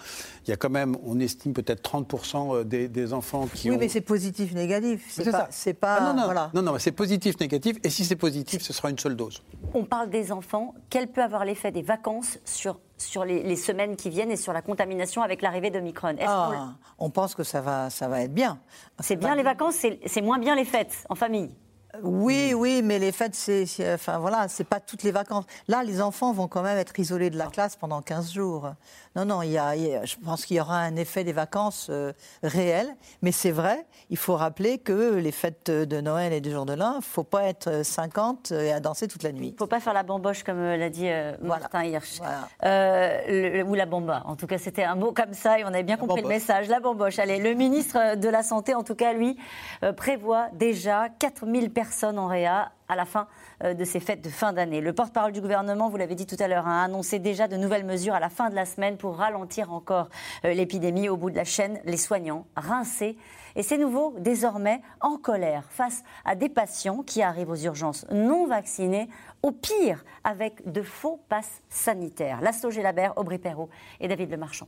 il y a quand même, on estime peut-être 30% des, des, enfants qui oui, ont... mais c'est positif, négatif. C'est pas... C'est pas... Ah, non, non, voilà. non, non, c'est positif, négatif. Et si c'est positif, ce sera une seule dose. On parle des enfants. Quel peut avoir l'effet des vacances sur sur les, semaines qui viennent et sur la contamination avec l'arrivée de Micron ah, on... pense que ça va, ça va être bien. C'est bien les vacances, c'est moins bien les fêtes en famille? Oui, oui, mais les fêtes, c'est, enfin voilà, c'est pas toutes les vacances. Là, les enfants vont quand même être isolés de la classe pendant 15 jours. Non, non, il y a, je pense qu'il y aura un effet des vacances euh, réel, mais c'est vrai, il faut rappeler que les fêtes de Noël et du jour de l'an, il ne faut pas être 50 et à danser toute la nuit. Il ne faut pas faire la bamboche, comme euh, l'a dit euh, Martin Hirsch. ou la bamba. En tout cas, c'était un mot comme ça et on avait bien compris le message. La bamboche. Allez, le ministre de la Santé, en tout cas, lui, prévoit déjà 4000 personnes en réa à la fin euh, de ces fêtes de fin d'année. Le porte-parole du gouvernement, vous l'avez dit tout à l'heure, a annoncé déjà de nouvelles mesures à la fin de la semaine pour ralentir encore euh, l'épidémie. Au bout de la chaîne, les soignants rincés. Et c'est nouveau, désormais en colère face à des patients qui arrivent aux urgences non vaccinés, au pire avec de faux passes sanitaires. Lasto Gélabert, Aubry Perrault et David Lemarchand.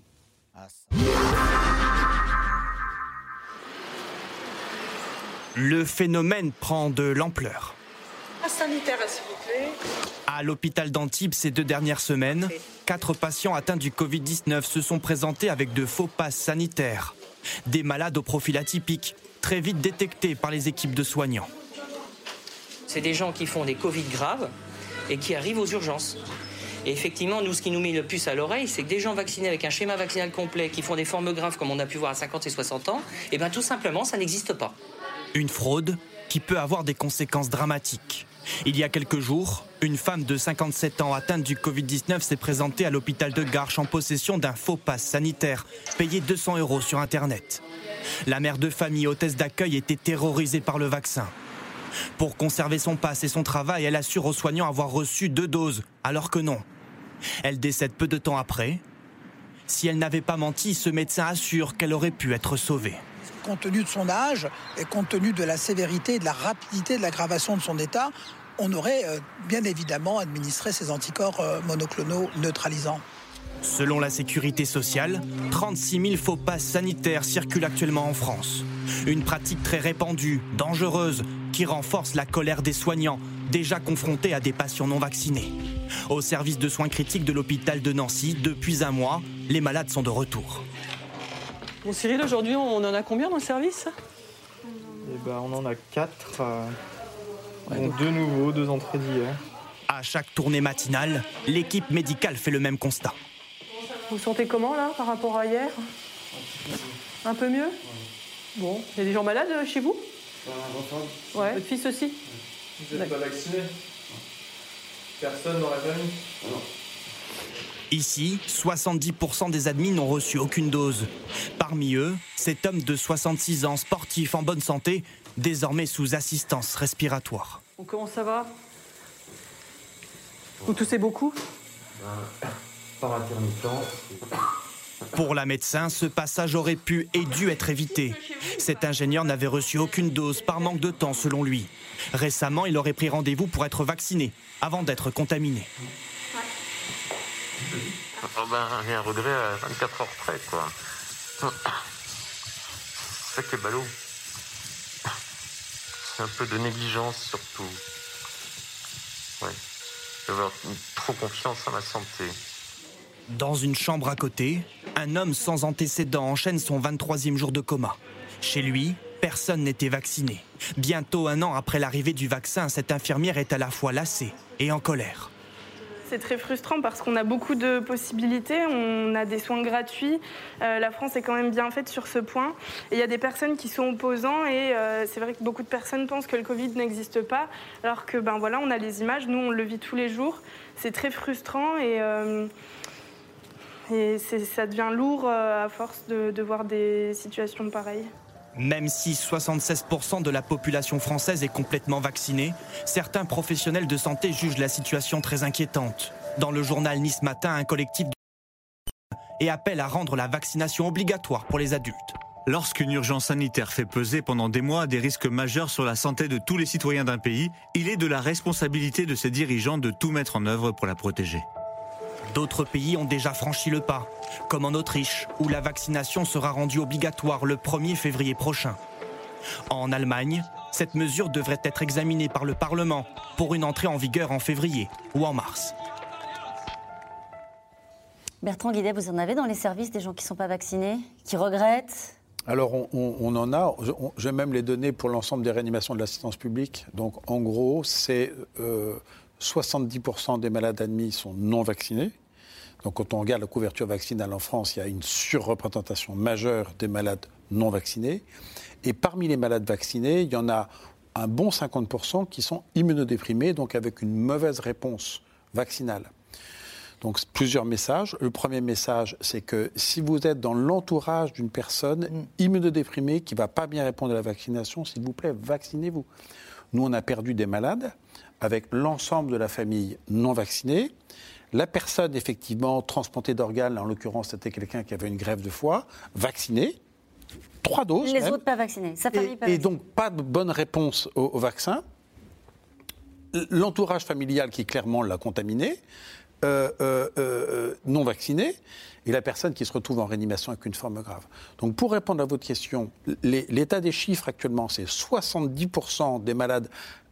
Le phénomène prend de l'ampleur. À l'hôpital d'Antibes ces deux dernières semaines, quatre patients atteints du Covid-19 se sont présentés avec de faux passes sanitaires. Des malades au profil atypique, très vite détectés par les équipes de soignants. C'est des gens qui font des Covid graves et qui arrivent aux urgences. Et effectivement, nous, ce qui nous met le plus à l'oreille, c'est que des gens vaccinés avec un schéma vaccinal complet qui font des formes graves comme on a pu voir à 50 et 60 ans, et eh bien tout simplement, ça n'existe pas. Une fraude qui peut avoir des conséquences dramatiques. Il y a quelques jours, une femme de 57 ans atteinte du Covid-19 s'est présentée à l'hôpital de Garches en possession d'un faux pass sanitaire, payé 200 euros sur Internet. La mère de famille hôtesse d'accueil était terrorisée par le vaccin. Pour conserver son pass et son travail, elle assure aux soignants avoir reçu deux doses, alors que non. Elle décède peu de temps après. Si elle n'avait pas menti, ce médecin assure qu'elle aurait pu être sauvée compte tenu de son âge et compte tenu de la sévérité et de la rapidité de l'aggravation de son état, on aurait euh, bien évidemment administré ces anticorps euh, monoclonaux neutralisants. Selon la sécurité sociale, 36 000 faux passes sanitaires circulent actuellement en France. Une pratique très répandue, dangereuse, qui renforce la colère des soignants, déjà confrontés à des patients non vaccinés. Au service de soins critiques de l'hôpital de Nancy, depuis un mois, les malades sont de retour. Bon, Cyril, aujourd'hui, on en a combien dans le service? Eh ben, On en a quatre. Euh, deux nouveaux, deux entrées d'hier. À chaque tournée matinale, l'équipe médicale fait le même constat. Vous sentez comment là par rapport à hier? Un peu mieux? Bon, il y a des gens malades euh, chez vous? Ouais. Votre fils aussi? Vous n'êtes pas vacciné Personne dans la famille? Ici, 70% des admis n'ont reçu aucune dose. Parmi eux, cet homme de 66 ans, sportif en bonne santé, désormais sous assistance respiratoire. comment ça va? Vous toussez beaucoup? Par intermittent. Pour la médecin, ce passage aurait pu et dû être évité. Cet ingénieur n'avait reçu aucune dose par manque de temps selon lui. Récemment, il aurait pris rendez-vous pour être vacciné avant d'être contaminé. Oh ben, j'ai un regret à 24 heures près, quoi. C'est ça qui est ballot. C'est un peu de négligence, surtout. Ouais. D'avoir trop confiance en ma santé. Dans une chambre à côté, un homme sans antécédent enchaîne son 23e jour de coma. Chez lui, personne n'était vacciné. Bientôt un an après l'arrivée du vaccin, cette infirmière est à la fois lassée et en colère. C'est très frustrant parce qu'on a beaucoup de possibilités, on a des soins gratuits. Euh, la France est quand même bien faite sur ce point. il y a des personnes qui sont opposants et euh, c'est vrai que beaucoup de personnes pensent que le Covid n'existe pas, alors que ben voilà, on a les images, nous on le vit tous les jours. C'est très frustrant et euh, et ça devient lourd à force de, voir des situations pareilles. Même si 76% de la population française est complètement vaccinée, certains professionnels de santé jugent la situation très inquiétante. Dans le journal Nice Matin, un collectif de et appelle à rendre la vaccination obligatoire pour les adultes. Lorsqu'une urgence sanitaire fait peser pendant des mois des risques majeurs sur la santé de tous les citoyens d'un pays, il est de la responsabilité de ses dirigeants de tout mettre en œuvre pour la protéger. D'autres pays ont déjà franchi le pas, comme en Autriche, où la vaccination sera rendue obligatoire le 1er février prochain. En Allemagne, cette mesure devrait être examinée par le Parlement pour une entrée en vigueur en février ou en mars. Bertrand Guidet, vous en avez dans les services des gens qui ne sont pas vaccinés, qui regrettent? Alors, on, en a. J'ai même les données pour l'ensemble des réanimations de l'assistance publique. Donc, en gros, c'est 70% euh, des malades admis sont non vaccinés. Donc quand on regarde la couverture vaccinale en France, il y a une surreprésentation majeure des malades non vaccinés. Et parmi les malades vaccinés, il y en a un bon 50% qui sont immunodéprimés, donc avec une mauvaise réponse vaccinale. Donc plusieurs messages. Le premier message, c'est que si vous êtes dans l'entourage d'une personne mm. immunodéprimée qui ne va pas bien répondre à la vaccination, s'il vous plaît, vaccinez-vous. Nous, on a perdu des malades avec l'ensemble de la famille non vaccinée. La personne, effectivement, transplantée d'organes, en l'occurrence, c'était quelqu'un qui avait une grève de foie, vacciné, trois doses. Les autres pas vaccinés. et, donc, pas de bonne réponse au, vaccin. L'entourage familial qui clairement l'a contaminé, euh, euh, euh, non vacciné, et la personne qui se retrouve en réanimation avec une forme grave. Donc, pour répondre à votre question, l'état des chiffres actuellement, c'est 70% des malades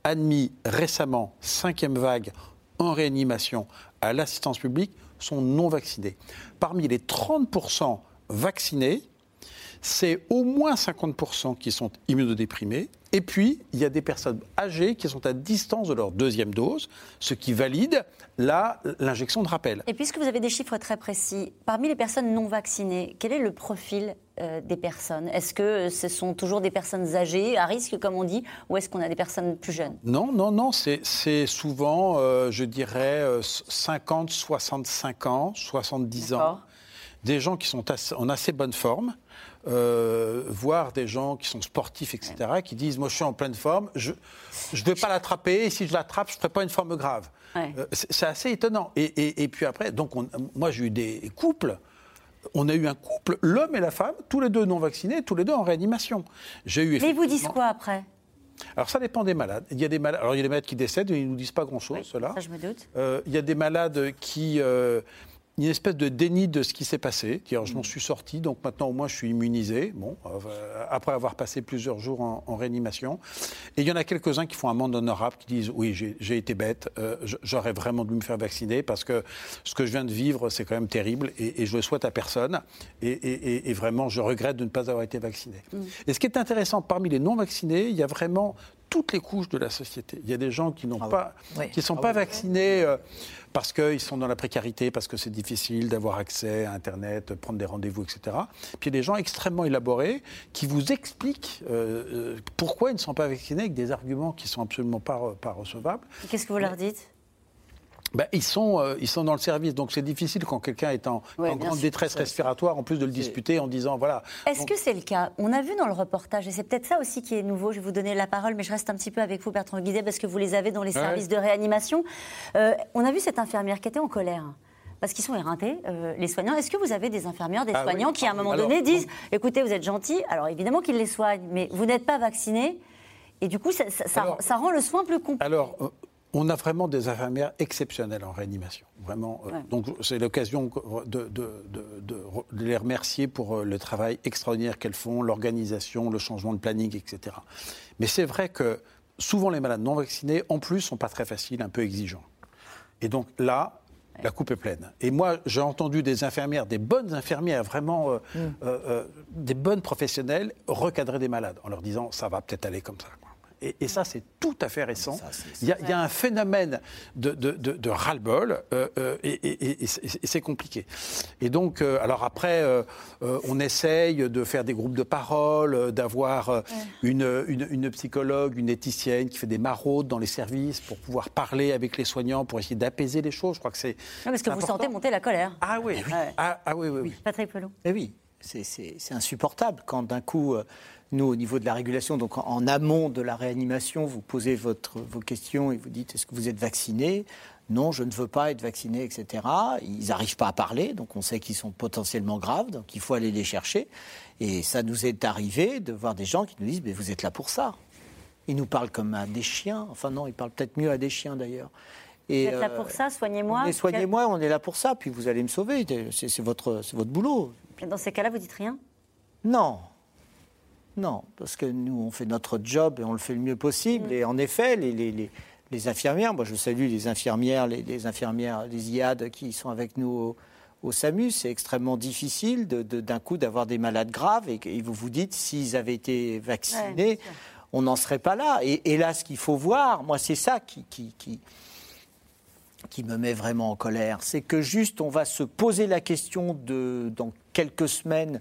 admis récemment, cinquième vague, en réanimation à l'assistance publique sont non vaccinés. Parmi les 30% vaccinés, c'est au moins 50% qui sont immunodéprimés. Et puis, il y a des personnes âgées qui sont à distance de leur deuxième dose, ce qui valide l'injection de rappel. Et puisque vous avez des chiffres très précis, parmi les personnes non vaccinées, quel est le profil euh, des personnes Est-ce que ce sont toujours des personnes âgées, à risque, comme on dit, ou est-ce qu'on a des personnes plus jeunes? Non, non, non, c'est souvent, euh, je dirais, 50, 65 ans, 70 ans. Des gens qui sont en assez bonne forme. Euh, voir des gens qui sont sportifs, etc., qui disent Moi, je suis en pleine forme, je ne vais pas l'attraper, et si je l'attrape, je ne ferai pas une forme grave. Euh, c'est assez étonnant. Et, puis après, donc moi, j'ai eu des couples. On a eu un couple, l'homme et la femme, tous les deux non vaccinés, tous les deux en réanimation. J'ai eu Mais ils vous disent quoi après? Alors ça dépend des malades. Il y a des malades, alors il y a des malades qui décèdent et ils ne nous disent pas grand-chose, cela. Ça je me doute. Euh, il y a des malades qui une espèce de déni de ce qui s'est passé. Dire, je m'en suis sorti, donc maintenant au moins je suis immunisé, bon, euh, après avoir passé plusieurs jours en, réanimation. Et il y en a quelques-uns qui font un monde honorable, qui disent oui, j'ai été bête, euh, j'aurais vraiment dû me faire vacciner parce que ce que je viens de vivre, c'est quand même terrible et, je le souhaite à personne. Et, vraiment, je regrette de ne pas avoir été vacciné. Mm. Et ce qui est intéressant, parmi les non-vaccinés, il y a vraiment toutes les couches de la société. Il y a des gens qui n'ont ah pas, qui sont ah pas vaccinés. Euh, parce qu'ils sont dans la précarité, parce que c'est difficile d'avoir accès à Internet, prendre des rendez-vous, etc. Puis il y a des gens extrêmement élaborés qui vous expliquent euh, euh, pourquoi ils ne sont pas vaccinés avec des arguments qui ne sont absolument pas, pas recevables. Qu'est-ce que vous leur dites? Ben, ils, sont, euh, ils sont dans le service, donc c'est difficile quand quelqu'un est en, grande détresse respiratoire, en plus de le disputer en disant voilà. Est-ce que c'est le cas? On a vu dans le reportage, et c'est peut-être ça aussi qui est nouveau, je vais vous donner la parole, mais je reste un petit peu avec vous, Bertrand Guidet, parce que vous les avez dans les services de réanimation. Euh, on a vu cette infirmière qui était en colère parce qu'ils sont éreintés, euh, les soignants. Est-ce que vous avez des infirmières, des ah soignants qui, à un moment donné, disent écoutez, vous êtes gentils, alors évidemment qu'ils les soignent, mais vous n'êtes pas vaccinés, et du coup, ça, rend le soin plus compliqué. Alors, on a vraiment des infirmières exceptionnelles en réanimation. Vraiment. Euh, donc, c'est l'occasion de, les remercier pour euh, le travail extraordinaire qu'elles font, l'organisation, le changement de planning, etc. Mais c'est vrai que souvent, les malades non vaccinés, en plus, sont pas très faciles, un peu exigeants. Et donc là, la coupe est pleine. Et moi, j'ai entendu des infirmières, des bonnes infirmières, vraiment euh, mm. des bonnes professionnelles, recadrer des malades en leur disant ça va peut-être aller comme ça. Et, ça, c'est tout à fait récent. il, y a, un phénomène de, de, ras-le-bol euh, euh, et, c'est compliqué. Et donc, euh, alors après, on essaye de faire des groupes de parole, d'avoir une, une, psychologue, une éthicienne qui fait des maraudes dans les services pour pouvoir parler avec les soignants, pour essayer d'apaiser les choses. Je crois que c'est. parce que vous sentez monter la colère. Ah oui, ah, ah, oui, oui, oui. Patrick Pelot. Eh oui, c'est insupportable quand d'un coup nous, au niveau de la régulation, donc en, amont de la réanimation, vous posez votre, vos questions et vous dites est-ce que vous êtes vacciné? Non, je ne veux pas être vacciné, etc. Ils n'arrivent pas à parler, donc on sait qu'ils sont potentiellement graves, donc il faut aller les chercher. Et ça nous est arrivé de voir des gens qui nous disent mais vous êtes là pour ça. Ils nous parlent comme à des chiens. Enfin non, ils parlent peut-être mieux à des chiens d'ailleurs. vous êtes là pour euh, ça, soignez-moi. Soignez-moi, on est là pour ça, puis vous allez me sauver. C'est votre, votre boulot. Dans ces cas-là, vous dites rien? Non, non, parce que nous, on fait notre job et on le fait le mieux possible. Et en effet, les, infirmières, moi je salue les infirmières, les, infirmières, les IAD qui sont avec nous au, SAMU, c'est extrêmement difficile d'un coup d'avoir des malades graves et, vous vous dites, s'ils avaient été vaccinés, on n'en serait pas là. Et, là, ce qu'il faut voir, moi c'est ça qui, qui, qui qui me met vraiment en colère, c'est que juste on va se poser la question de, dans quelques semaines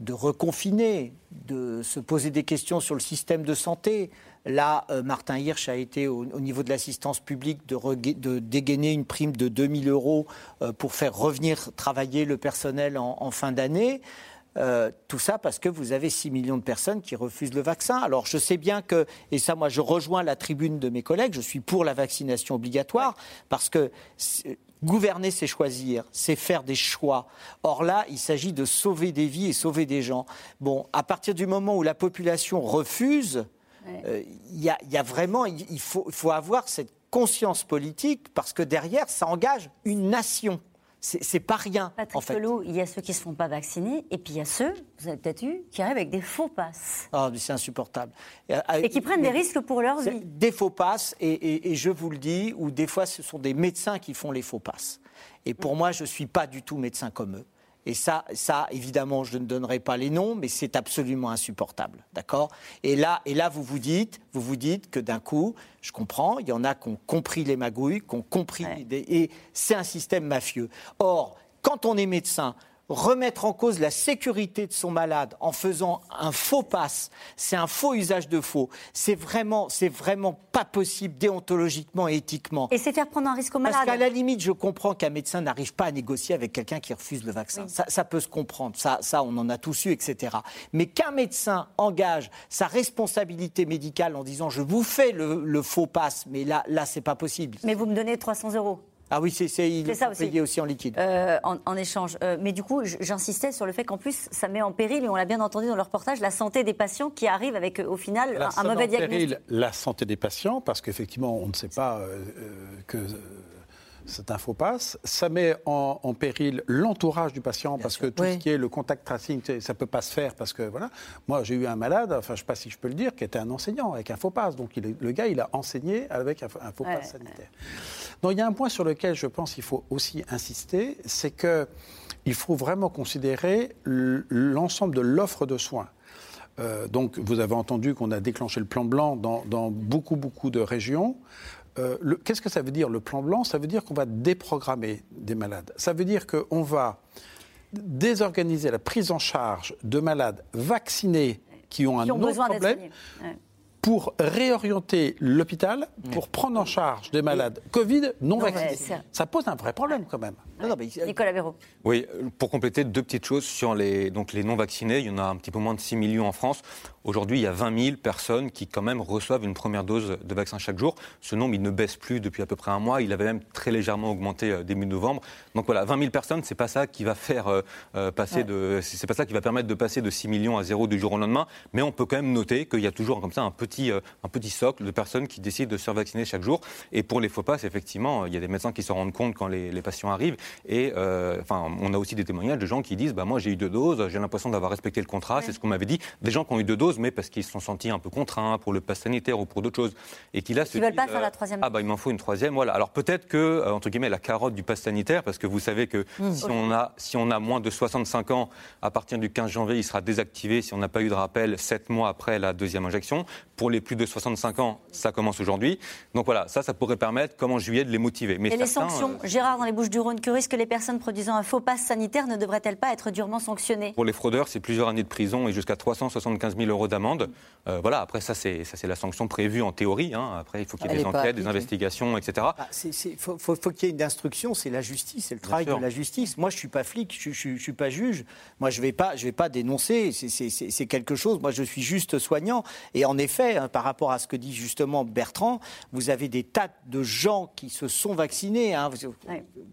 de reconfiner, de se poser des questions sur le système de santé. Là, euh, Martin Hirsch a été au, niveau de l'assistance publique de, dégainer une prime de 2000 euros euh, pour faire revenir travailler le personnel en, fin d'année. Euh, tout ça parce que vous avez 6 millions de personnes qui refusent le vaccin. Alors je sais bien que, et ça moi je rejoins la tribune de mes collègues, je suis pour la vaccination obligatoire, parce que Gouverner, c'est choisir, c'est faire des choix. Or là, il s'agit de sauver des vies et sauver des gens. Bon, à partir du moment où la population refuse, euh, il y, a vraiment, il faut, faut avoir cette conscience politique parce que derrière, ça engage une nation c'est pas rien. Patrick en fait. il y a ceux qui ne se font pas vacciner, et puis il y a ceux, vous avez peut-être eu, qui arrivent avec des faux passes. Ah, c'est insupportable. Euh, et, qui prennent des risques pour leur vie. Des faux passes, et, je vous le dis, ou des fois ce sont des médecins qui font les faux passes. Et pour mm. moi, je ne suis pas du tout médecin comme eux. Et ça, ça, évidemment, je ne donnerai pas les noms, mais c'est absolument insupportable, d'accord? Et là, et là, vous vous dites, vous vous dites que d'un coup, je comprends, il y en a qui ont compris les magouilles, qui ont compris, et c'est un système mafieux. Or, quand on est médecin, remettre en cause la sécurité de son malade en faisant un faux passe, c'est un faux usage de faux. C'est vraiment, c'est vraiment pas possible déontologiquement et éthiquement. Et c'est faire prendre un risque au malade. Parce qu'à la limite, je comprends qu'un médecin n'arrive pas à négocier avec quelqu'un qui refuse le vaccin. Ça, peut se comprendre. Ça, ça, on en a tous eu, etc. Mais qu'un médecin engage sa responsabilité médicale en disant je vous fais le, faux passe, mais là, là, c'est pas possible. Mais vous me donnez 300 euros. Ah oui, c'est ça aussi. payé aussi en liquide. Euh, en, échange. Euh, mais du coup, j'insistais sur le fait qu'en plus, ça met en péril, et on l'a bien entendu dans le reportage, la santé des patients qui arrivent avec, au final, un, mauvais diagnostic. Péril, la santé des patients, parce qu'effectivement, on ne sait pas euh, que c'est un faux passe. Ça met en, péril l'entourage du patient parce que tout ce qui est le contact tracing, ça ne peut pas se faire parce que voilà. Moi, j'ai eu un malade, enfin, je ne sais pas si je peux le dire, qui était un enseignant avec un faux passe. Donc, le gars, il a enseigné avec un, faux passe sanitaire. Donc, il y a un point sur lequel je pense qu'il faut aussi insister, c'est que il faut vraiment considérer l'ensemble de l'offre de soins. Euh, donc, vous avez entendu qu'on a déclenché le plan blanc dans, dans beaucoup, beaucoup de régions. Euh, qu'est-ce que ça veut dire le plan blanc? Ça veut dire qu'on va déprogrammer des malades. Ça veut dire qu'on va désorganiser la prise en charge de malades vaccinés qui ont un autre problème pour réorienter l'hôpital pour prendre en charge des malades Covid non, vaccinés. ça pose un vrai problème quand même. Nicolas Véraud. Oui, pour compléter, deux petites choses sur les, donc les non vaccinés. Il y en a un petit peu moins de 6 millions en France. Aujourd'hui, il y a 20 000 personnes qui quand même reçoivent une première dose de vaccin chaque jour. Ce nombre, il ne baisse plus depuis à peu près un mois. Il avait même très légèrement augmenté euh, début novembre. Donc voilà, 20 000 personnes, c'est pas ça qui va faire passer de, c'est pas ça qui va permettre de passer de 6 millions à zéro du jour au lendemain. Mais on peut quand même noter qu'il y a toujours comme ça un petit, un petit socle de personnes qui décident de se faire vacciner chaque jour. Et pour les faux passes, effectivement, il y a des médecins qui se rendent compte quand les, patients arrivent. Et enfin, on a aussi des témoignages de gens qui disent, bah moi j'ai eu deux doses, j'ai l'impression d'avoir respecté le contrat. C'est ce qu'on m'avait dit. Des gens qui ont eu deux doses, mais parce qu'ils se sont sentis un peu contraints pour le pass sanitaire ou pour d'autres choses. Et là se veulent pas faire la troisième Ah, bah il m'en faut une troisième. Voilà. Alors peut-être que, euh, entre guillemets, la carotte du pass sanitaire, parce que vous savez que mmh. si, on a, si on a moins de 65 ans, à partir du 15 janvier, il sera désactivé si on n'a pas eu de rappel 7 mois après la deuxième injection. Pour les plus de 65 ans, ça commence aujourd'hui. Donc voilà, ça, ça pourrait permettre, comme en juillet, de les motiver. Mais Et les sanctions, euh, Gérard, dans les Bouches du Rhône, que risquent les personnes produisant un faux pass sanitaire ne devraient-elles pas être durement sanctionnées? Pour les fraudeurs, c'est plusieurs années de prison et jusqu'à 375 000 euros d'amende. Euh, voilà, après, ça, c'est la sanction prévue en théorie. Hein. Après, il faut qu'il y ait des enquêtes, des investigations, etc. Il bah, faut, qu'il y ait une instruction, c'est la justice, c'est le travail de la justice. Moi, je ne suis pas flic, je ne suis pas juge. Moi, je ne vais, pas, je vais pas dénoncer, c'est quelque chose. Moi, je suis juste soignant. Et en effet, hein, par rapport à ce que dit justement Bertrand, vous avez des tas de gens qui se sont vaccinés, hein,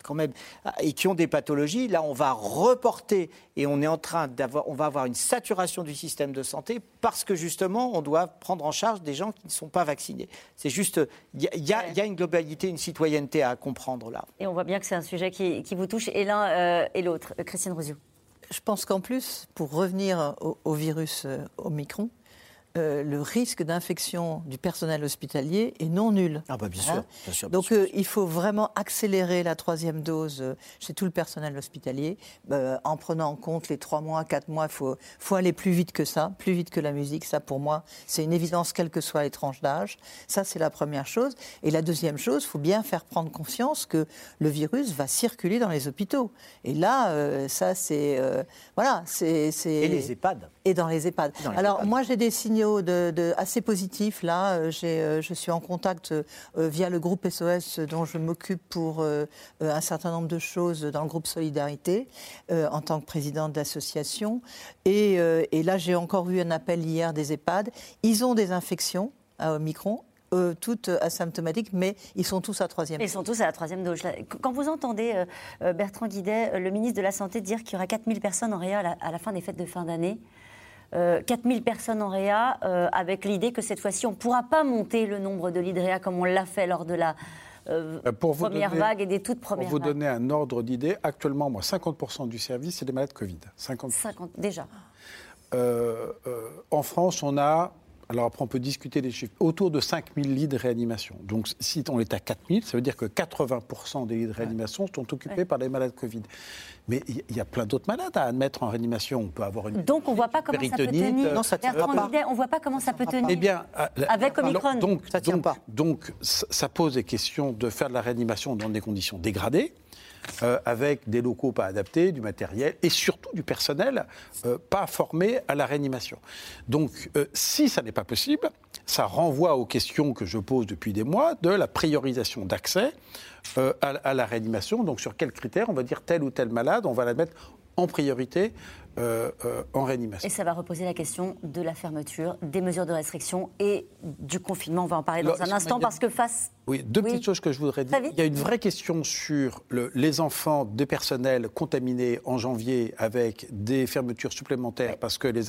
quand même, et qui ont des pathologies. Là, on va reporter et on est en train d'avoir, on va avoir une saturation du système de santé parce que justement, on doit prendre en charge des gens qui ne sont pas vaccinés. C'est juste, il y, a une globalité, une citoyenneté à comprendre là. Et on voit bien que c'est un sujet qui, vous touche, et l'un euh, et l'autre. Christine Rousseau. Je pense qu'en plus, pour revenir au, au virus euh, Omicron, euh, le risque d'infection du personnel hospitalier est non nul. Ah bah bien, sûr, hein Donc euh, il faut vraiment accélérer la troisième dose euh, chez tout le personnel hospitalier en prenant en compte les trois mois, quatre mois. Il faut, faut, aller plus vite que ça, plus vite que la musique. Ça pour moi, c'est une évidence, quelle que soit les tranches d'âge. Ça c'est la première chose. Et la deuxième chose, il faut bien faire prendre conscience que le virus va circuler dans les hôpitaux. Et là, ça c'est voilà, c'est et les EHPAD. Et dans les EHPAD. Alors moi j'ai des signes de, assez positifs. Là, euh, euh, je suis en contact euh, via le groupe SOS dont je m'occupe pour un certain nombre de choses dans le groupe Solidarité en tant que présidente d'association. Et, là, j'ai encore eu un appel hier des EHPAD. Ils ont des infections à Omicron toutes asymptomatiques, mais ils sont tous à troisième Ils sont tous à la troisième dose. Quand vous entendez Bertrand Guidet, le ministre de la Santé, dire qu'il y aura 4000 personnes en réel à la fin des fêtes de fin d'année, 4000 euh, personnes en réa, euh, avec l'idée que cette fois-ci, on ne pourra pas monter le nombre de lits de réa comme on l'a fait lors de la euh, première vague et des toutes premières Pour vous donner un ordre d'idée, actuellement, moi, 50% du service, c'est des malades Covid. 50%. 50 déjà. en France, on a alors après, on peut discuter des chiffres. Autour de 5000 lits de réanimation. Donc si on est à 4000, ça veut dire que 80% des lits de réanimation sont occupés par les malades Covid. Mais il y, a plein d'autres malades à admettre en réanimation. On peut avoir une Donc on ne voit pas comment ça peut tenir. Non, ça tient pas. on voit pas comment ça peut tenir. Eh bien, euh, avec Omicron. Donc, ça tient pas. Donc ça pose des questions de faire de la réanimation dans des conditions dégradées. Euh, avec des locaux pas adaptés, du matériel et surtout du personnel euh, pas formé à la réanimation. Donc, euh, si ça n'est pas possible, ça renvoie aux questions que je pose depuis des mois de la priorisation d'accès à, à, la réanimation. Donc, sur quels critères on va dire tel ou tel malade, on va la mettre en priorité euh, euh, en réanimation. Et ça va reposer la question de la fermeture, des mesures de restriction et du confinement. On va en parler dans un instant parce que face. Oui, deux petites choses que je voudrais dire. Il y a une vraie question sur le, les enfants des personnels contaminés en janvier avec des fermetures supplémentaires parce que les,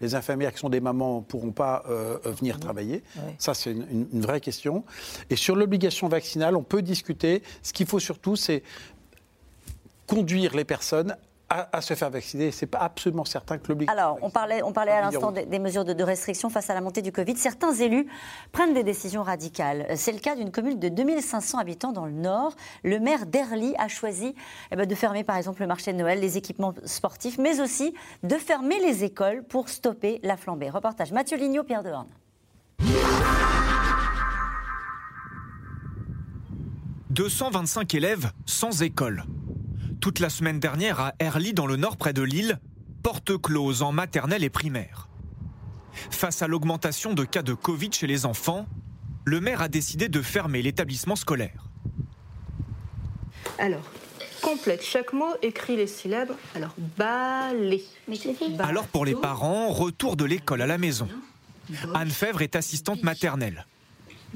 les, infirmières qui sont des mamans ne pourront pas euh, venir travailler. Ça, c'est une, une vraie question. Et sur l'obligation vaccinale, on peut discuter. Ce qu'il faut surtout, c'est conduire les personnes à, se faire vacciner. C'est pas absolument certain que l'obligation. Alors, on parlait, on parlait à l'instant des, mesures de, restriction face à la montée du Covid. Certains élus prennent des décisions radicales. C'est le cas d'une commune de 2500 habitants dans le Nord. Le maire d'Erly a choisi eh ben, de fermer, par exemple, le marché de Noël, les équipements sportifs, mais aussi de fermer les écoles pour stopper la flambée. Reportage Mathieu Lignot, Pierre Dehorne. 225 élèves sans école toute la semaine dernière à Erly, dans le nord près de Lille, porte close en maternelle et primaire. Face à l'augmentation de cas de Covid chez les enfants, le maire a décidé de fermer l'établissement scolaire. Alors, complète. Chaque mot écrit les syllabes. Alors, balai. Alors pour les parents, retour de l'école à la maison. Anne Fèvre est assistante maternelle.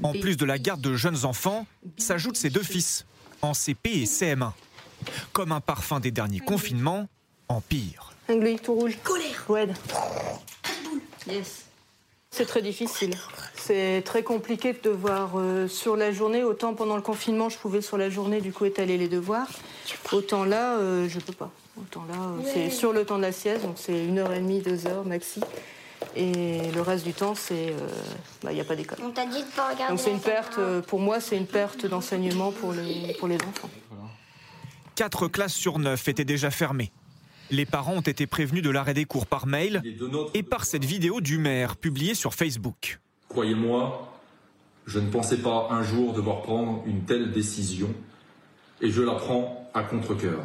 En plus de la garde de jeunes enfants, s'ajoutent ses deux fils, en CP et CM1. Comme un parfum des derniers confinements, en pire. Un tout rouge. Colère. Red. Yes. C'est très difficile. C'est très compliqué de devoir euh, sur la journée. Autant pendant le confinement, je pouvais sur la journée du coup étaler les devoirs. Autant là, euh, je peux pas. Autant là, euh, c'est sur le temps de la sieste, donc c'est une heure et demie, deux heures maxi. Et le reste du temps, c'est, bah, il n'y a pas d'école. On t'a dit de pas regarder. Donc c'est une perte. pour moi, c'est une perte d'enseignement pour les pour les enfants. Quatre classes sur neuf étaient déjà fermées. Les parents ont été prévenus de l'arrêt des cours par mail et par cette vidéo du maire publiée sur Facebook. Croyez-moi, je ne pensais pas un jour devoir prendre une telle décision et je la prends à contre-coeur.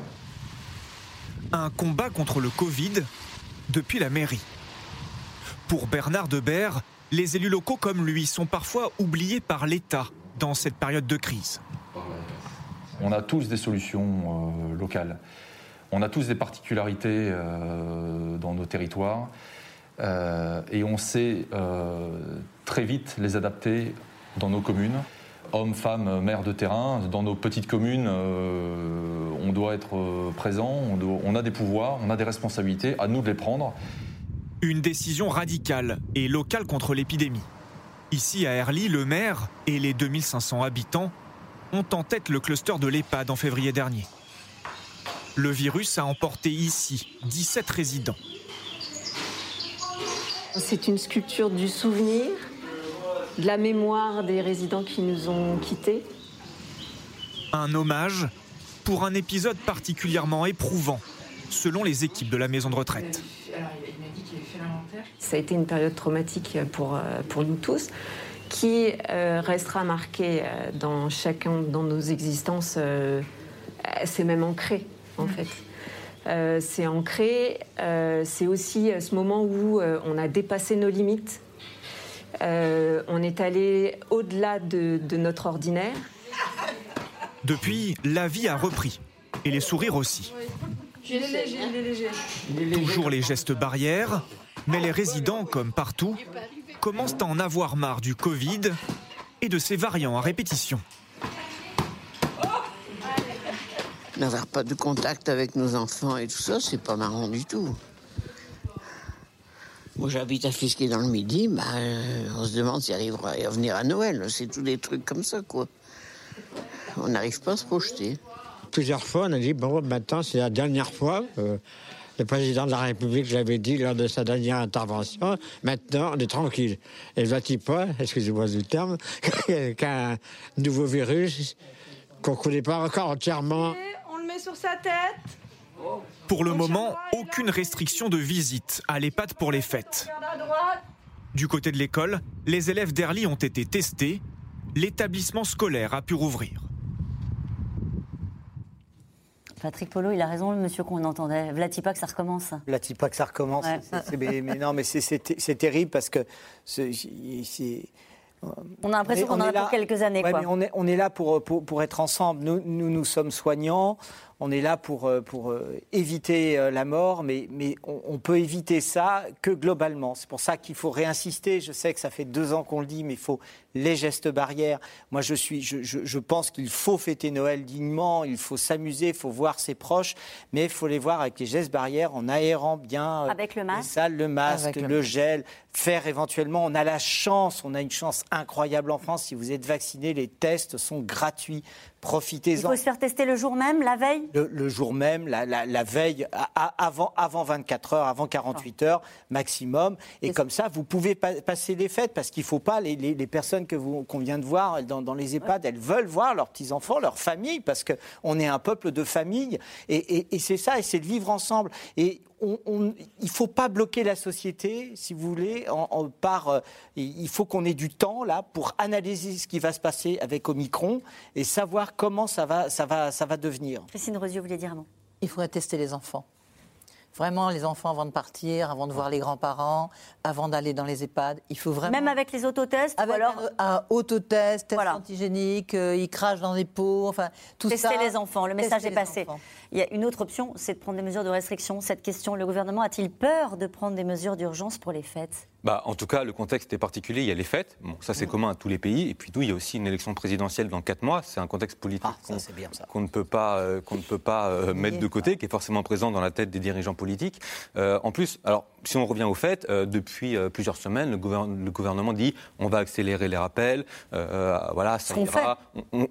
Un combat contre le Covid depuis la mairie. Pour Bernard Debert, les élus locaux comme lui sont parfois oubliés par l'État dans cette période de crise. On a tous des solutions euh, locales. On a tous des particularités euh, dans nos territoires euh, et on sait très vite les adapter dans nos communes. Hommes, femmes, maires de terrain, dans nos petites communes, on doit être présent, on, on a des pouvoirs, on a des responsabilités, à nous de les prendre. Une décision radicale et locale contre l'épidémie. Ici à Erly, le maire et les 2500 habitants ont en tête le cluster de l'EHPAD en février dernier. Le virus a emporté ici 17 résidents. C'est une sculpture du souvenir, de la mémoire des résidents qui nous ont quittés. Un hommage pour un épisode particulièrement éprouvant, selon les équipes de la maison de retraite. Ça a été une période traumatique pour, pour nous tous, qui euh, restera marquée euh, dans chacun dans nos existences. Euh, c'est même ancré en fait. Euh, c'est ancré. Euh, c'est aussi ce moment où on a dépassé nos limites. on est allé au-delà de, notre ordinaire. Depuis, la vie a repris. Et les sourires aussi. Toujours les gestes barrières, mais les résidents, comme partout, commencent à en avoir marre du Covid et de ses variants à répétition. N'avoir pas de contact avec nos enfants et tout ça, c'est pas marrant du tout. Moi, j'habite à Fisquet dans le Midi, bah, euh, on se demande s'il arrivera à venir à Noël. C'est tous des trucs comme ça, quoi. On n'arrive pas à se projeter. Plusieurs fois, on a dit, bon, maintenant, c'est la dernière fois. Euh, le président de la République l'avait dit lors de sa dernière intervention. Maintenant, on est tranquille. Et ne voit-il pas, excusez-moi du terme, qu'un nouveau virus qu'on ne connaît pas encore entièrement sur sa tête. Pour le moment, aucune restriction de visite à l'EHPAD pour les fêtes. Du côté de l'école, les élèves d'Erly ont été testés. L'établissement scolaire a pu rouvrir. Patrick Polo, il a raison, le monsieur qu'on entendait. Vlatipak, ça recommence. Vlatipak, ça recommence. mais, non, mais c'est terrible parce que on a l'impression qu'on en a pour quelques années. on, est, on, est, là pour, pour, être ensemble. Nous, nous, nous, sommes soignants, on est là pour, euh, pour euh, éviter euh, la mort, mais, mais on, peut éviter ça que globalement. C'est pour ça qu'il faut réinsister. Je sais que ça fait deux ans qu'on le dit, mais il faut les gestes barrières. Moi, je, suis, je, je, pense qu'il faut fêter Noël dignement, il faut s'amuser, il faut voir ses proches, mais il faut les voir avec les gestes barrières, en aérant bien avec le masque. les salles, le masque, le, gel, faire éventuellement. On a la chance, on a une chance incroyable en France. Si vous êtes vacciné, les tests sont gratuits. Profitez-en. Il faut se faire tester le jour même, la veille? Le, jour même, la, veille, avant, avant 24 heures, avant 48 heures maximum. Et comme ça, vous pouvez passer les fêtes parce qu'il ne faut pas, les, les, personnes qu'on vient de voir dans, les EHPAD, elles veulent voir leurs petits-enfants, leur famille, parce qu'on est un peuple de famille. Et, et c'est ça, et c'est de vivre ensemble. Et il ne faut pas bloquer la société, si vous voulez, en, par. Euh, il faut qu'on ait du temps là pour analyser ce qui va se passer avec Omicron et savoir comment ça va, ça va, ça va devenir. Christine Rosier voulait dire non. Il faudrait tester les enfants. Vraiment, les enfants, avant de partir, avant de voir les grands-parents, avant d'aller dans les EHPAD, il faut vraiment. Même avec les autotests Avec ou alors... un, autotest, test antigénique, euh, ils crachent dans des pots, enfin, tout Tester les enfants, le message est passé. Il y a une autre option, c'est de prendre des mesures de restriction. Cette question, le gouvernement a-t-il peur de prendre des mesures d'urgence pour les fêtes? Bah, en tout cas, le contexte est particulier. Il y a les fêtes. Bon, ça, c'est commun à tous les pays. Et puis, nous, il y a aussi une élection présidentielle dans quatre mois. C'est un contexte politique ah, qu'on ne peut pas, euh, qu'on ne peut pas euh, mettre de côté, qui est forcément présent dans la tête des dirigeants politiques. Euh, en plus, alors, si on revient aux fêtes, depuis plusieurs semaines, le, le, gouvernement dit on va accélérer les rappels. voilà, ça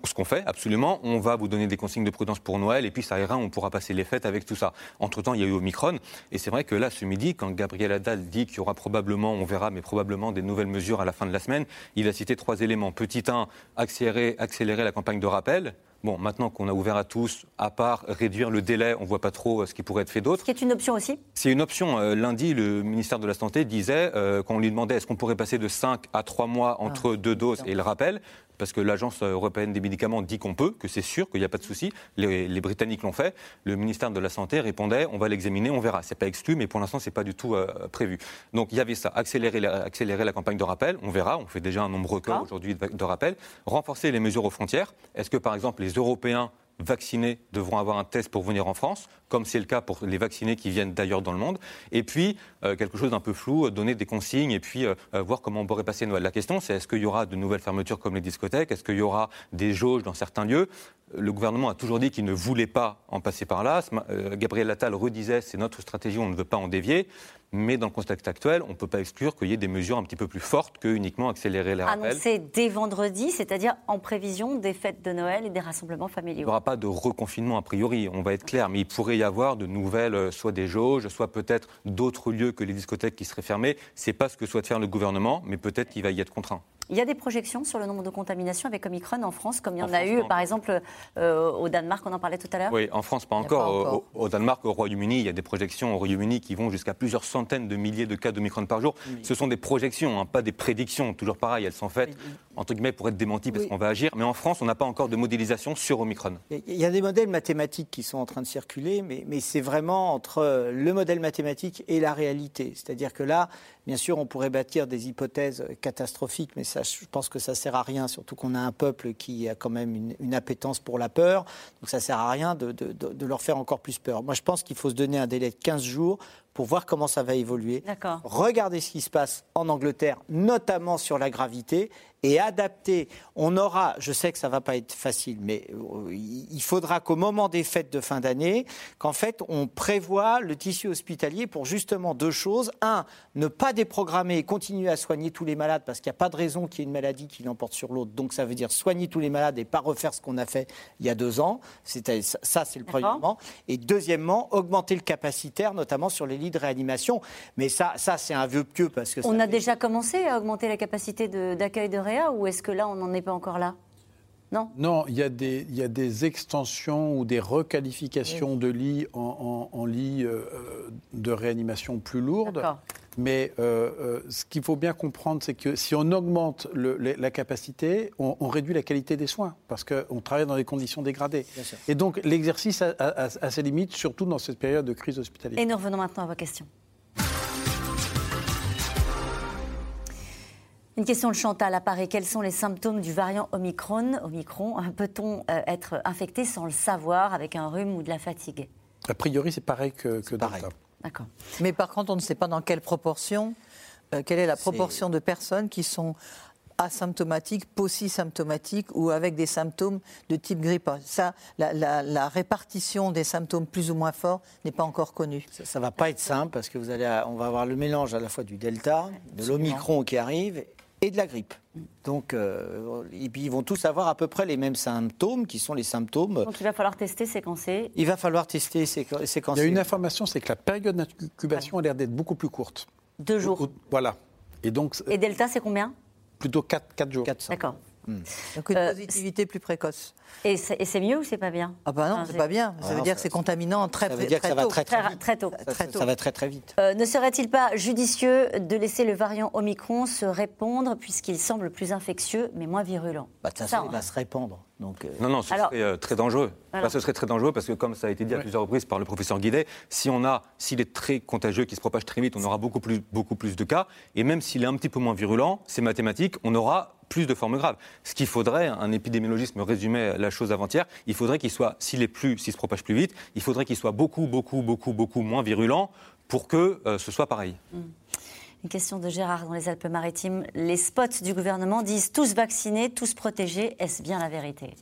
ce qu'on fait, absolument. On va vous donner des consignes de prudence pour Noël. Et puis, ça ira. On pourra passer les fêtes avec tout ça. Entre temps, il y a eu Omicron. Et c'est vrai que là, ce midi, quand Gabriel Attal dit qu'il y aura probablement on verra, mais probablement des nouvelles mesures à la fin de la semaine. Il a cité trois éléments. Petit 1, accélérer, accélérer la campagne de rappel. Bon, maintenant qu'on a ouvert à tous, à part réduire le délai, on ne voit pas trop euh, ce qui pourrait être fait d'autre. Ce qui est une option aussi C'est une option. Euh, lundi, le ministère de la Santé disait, euh, quand on lui demandait est-ce qu'on pourrait passer de 5 à 3 mois entre ah, deux doses et le rappel, parce que l'Agence européenne des médicaments dit qu'on peut, que c'est sûr, qu'il n'y a pas de souci. Les, Britanniques l'ont fait. Le ministère de la Santé répondait on va l'examiner, on verra. C'est pas exclu, mais pour l'instant, c'est pas du tout euh, prévu. Donc il y avait ça accélérer la, accélérer la campagne de rappel, on verra. On fait déjà un nombre record ah. aujourd'hui de, de rappels. Renforcer les mesures aux frontières. Est-ce que par exemple les Européens vaccinés devront avoir un test pour venir en France, comme c'est le cas pour les vaccinés qui viennent d'ailleurs dans le monde. Et puis, euh, quelque chose d'un peu flou, donner des consignes et puis euh, euh, voir comment on pourrait passer Noël. La question, c'est est-ce qu'il y aura de nouvelles fermetures comme les discothèques? Est-ce qu'il y aura des jauges dans certains lieux? Le gouvernement a toujours dit qu'il ne voulait pas en passer par là. Gabriel Attal redisait c'est notre stratégie, on ne veut pas en dévier. Mais dans le contexte actuel, on ne peut pas exclure qu'il y ait des mesures un petit peu plus fortes que uniquement accélérer les rappels. Annoncé dès vendredi, c'est-à-dire en prévision des fêtes de Noël et des rassemblements familiaux. Il n'y aura pas de reconfinement a priori, on va être clair, mais il pourrait y avoir de nouvelles, euh, soit des jauges, soit peut-être d'autres lieux que les discothèques qui seraient fermés. C'est pas ce que souhaite faire le gouvernement, mais peut-être qu'il va y être contraint. Il y a des projections sur le nombre de contaminations avec Omicron en France, comme il y en, a eu, par exemple, euh, au Danemark, on en parlait tout à l'heure Oui, en France, pas encore. Au, Danemark, au Royaume-Uni, il y a des projections au Royaume-Uni qui vont jusqu'à plusieurs centaines de milliers de cas d'Omicron par jour. Ce sont des projections, hein, pas des prédictions. Toujours pareil, elles sont faites, entre guillemets, pour être démenties parce qu'on va agir. Mais en France, on n'a pas encore de modélisation sur Omicron. Il y a des modèles mathématiques qui sont en train de circuler, mais, mais c'est vraiment entre le modèle mathématique et la réalité. C'est-à-dire que là, Bien sûr, on pourrait bâtir des hypothèses catastrophiques, mais je pense que ça sert à rien, surtout qu'on a un peuple qui a quand même une, appétence pour la peur. Donc ça sert à rien de, de, leur faire encore plus peur. Moi, je pense qu'il faut se donner un délai de 15 jours pour voir comment ça va évoluer. Regardez ce qui se passe en Angleterre, notamment sur la gravité, et adapter. On aura, je sais que ça va pas être facile, mais euh, il faudra qu'au moment des fêtes de fin d'année, qu'en fait, on prévoit le tissu hospitalier pour justement deux choses. Un, ne pas déprogrammer et continuer à soigner tous les malades, parce qu'il n'y a pas de raison qu'il y ait une maladie qui l'emporte sur l'autre. Donc ça veut dire soigner tous les malades et pas refaire ce qu'on a fait il y a deux ans. Ça, c'est le premièrement. Et deuxièmement, augmenter le capacitaire, notamment sur les de réanimation. Mais ça, ça c'est un vœu pieux parce que. On a déjà commencé à augmenter la capacité d'accueil de, réa ou est-ce que là, on n'en est pas encore là? Non Non, il y, a des, il y a des extensions ou des requalifications de lits en, en, lits euh, de réanimation plus lourdes. Mais euh, euh, ce qu'il faut bien comprendre, c'est que si on augmente le, la capacité, on, réduit la qualité des soins, parce qu'on travaille dans des conditions dégradées. Et donc l'exercice a, a, ses limites, surtout dans cette période de crise hospitalière. Et nous revenons maintenant à vos questions. Une question de Chantal apparaît. Quels sont les symptômes du variant Omicron, Omicron Peut-on euh, être infecté sans le savoir avec un rhume ou de la fatigue? A priori, c'est pareil que, que pareil. D'accord. Mais par contre, on ne sait pas dans quelle proportion, euh, quelle est la proportion de personnes qui sont asymptomatiques, symptomatiques ou avec des symptômes de type grippe. Ça, la, répartition des symptômes plus ou moins forts n'est pas encore connue. Ça ne va pas être simple parce que vous allez, on va avoir le mélange à la fois du delta, de l'omicron qui arrive et de la grippe. Donc, euh, et puis ils vont tous avoir à peu près les mêmes symptômes, qui sont les symptômes. Donc il va falloir tester, séquencer. Il va falloir tester, séquencer. Il y a une information, c'est que la période d'incubation a l'air d'être beaucoup plus courte. Deux jours. Voilà. Et donc. Et delta, c'est combien? Plutôt 4, 4 jours. D'accord. Hmm. Donc une euh, positivité plus précoce. Et c'est mieux ou c'est pas bien? Ah bah non, c'est pas bien. Ça veut dire que c'est contaminant très, ça veut dire que ça Va très, très, tôt. Ça, va très très vite. Euh, ne serait-il pas judicieux de laisser le variant Omicron se répandre puisqu'il semble plus infectieux mais moins virulent? Bah, ça, ça, il va se répandre. Donc, euh, Non, non, ce serait très dangereux. ce serait très dangereux parce que, comme ça a été dit à plusieurs reprises par le professeur Guidet, si on a, s'il est très contagieux, qui se propage très vite, on aura beaucoup plus, beaucoup plus de cas. Et même s'il est un petit peu moins virulent, c'est mathématique, on aura plus de formes graves. Ce qu'il faudrait, un épidémiologiste me résumait la chose avant-hier, il faudrait qu'il soit, s'il est plus, s'il se propage plus vite, il faudrait qu'il soit beaucoup, beaucoup, beaucoup, beaucoup moins virulent pour que euh, ce soit pareil. Mm. Une question de Gérard dans les Alpes-Maritimes. Les spots du gouvernement disent tous vaccinés, tous protégés. Est-ce bien la vérité?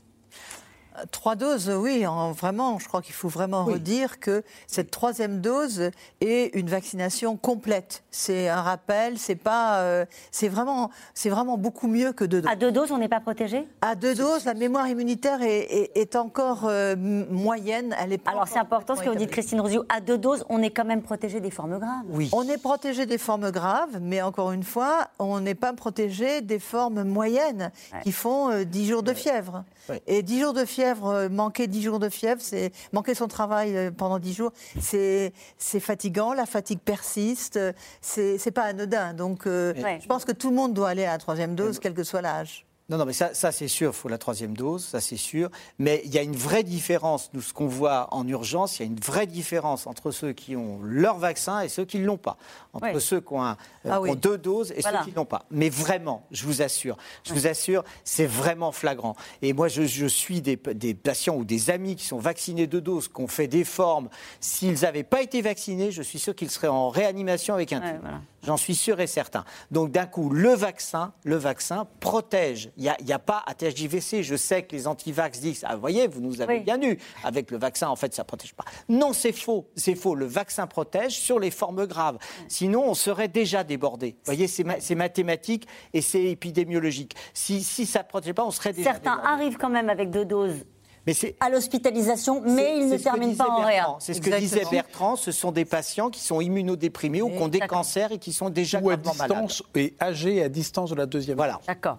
Trois doses, oui, vraiment, je crois qu'il faut vraiment redire que cette troisième dose est une vaccination complète. C'est un rappel, c'est pas, euh, c'est vraiment, c'est vraiment beaucoup mieux que deux doses. À deux doses, on n'est pas protégé? À deux doses, la mémoire immunitaire est, encore euh, moyenne. Elle est Alors c'est important ce que vous dites, Christine Rosio. À deux doses, on est quand même protégé des formes graves. Oui. On est protégé des formes graves, mais encore une fois, on n'est pas protégé des formes moyennes qui font euh, dix jours de fièvre. Et 10 jours de fièvre, euh, manquer 10 jours de fièvre, c'est manquer son travail euh, pendant 10 jours, c'est fatigant, la fatigue persiste, c'est pas anodin. Donc euh, je pense que tout le monde doit aller à la troisième dose, quel que soit l'âge. Non, non, mais ça, ça c'est sûr, il faut la troisième dose, ça c'est sûr. Mais il y a une vraie différence, nous, ce qu'on voit en urgence, il y a une vraie différence entre ceux qui ont leur vaccin et ceux qui ne l'ont pas. Entre ceux qui ont, euh, ah deux doses et ceux qui ne l'ont pas. Mais vraiment, je vous assure, je vous assure, c'est vraiment flagrant. Et moi, je, je suis des, des, patients ou des amis qui sont vaccinés deux doses, qui ont fait des formes. S'ils n'avaient pas été vaccinés, je suis sûr qu'ils seraient en réanimation avec un J'en suis sûr et certain. Donc d'un coup, le vaccin, le vaccin protège. Il n'y a, a, pas à THJVC. Je sais que les antivax disent, ah, vous voyez, vous nous avez bien eu. Avec le vaccin, en fait, ça ne protège pas. Non, c'est faux. C'est faux. Le vaccin protège sur les formes graves. Sinon, on serait déjà débordé. Vous voyez, c'est mathématique et c'est épidémiologique. Si, si ça ne protège pas, on serait déjà Certains arrivent quand même avec deux doses à l'hospitalisation, mais ils ne terminent pas en réa. C'est ce que disait Bertrand, ce sont des patients qui sont immunodéprimés ou qui ont des cancers et qui sont déjà ou à distance, Et âgés à distance de la deuxième Voilà. D'accord.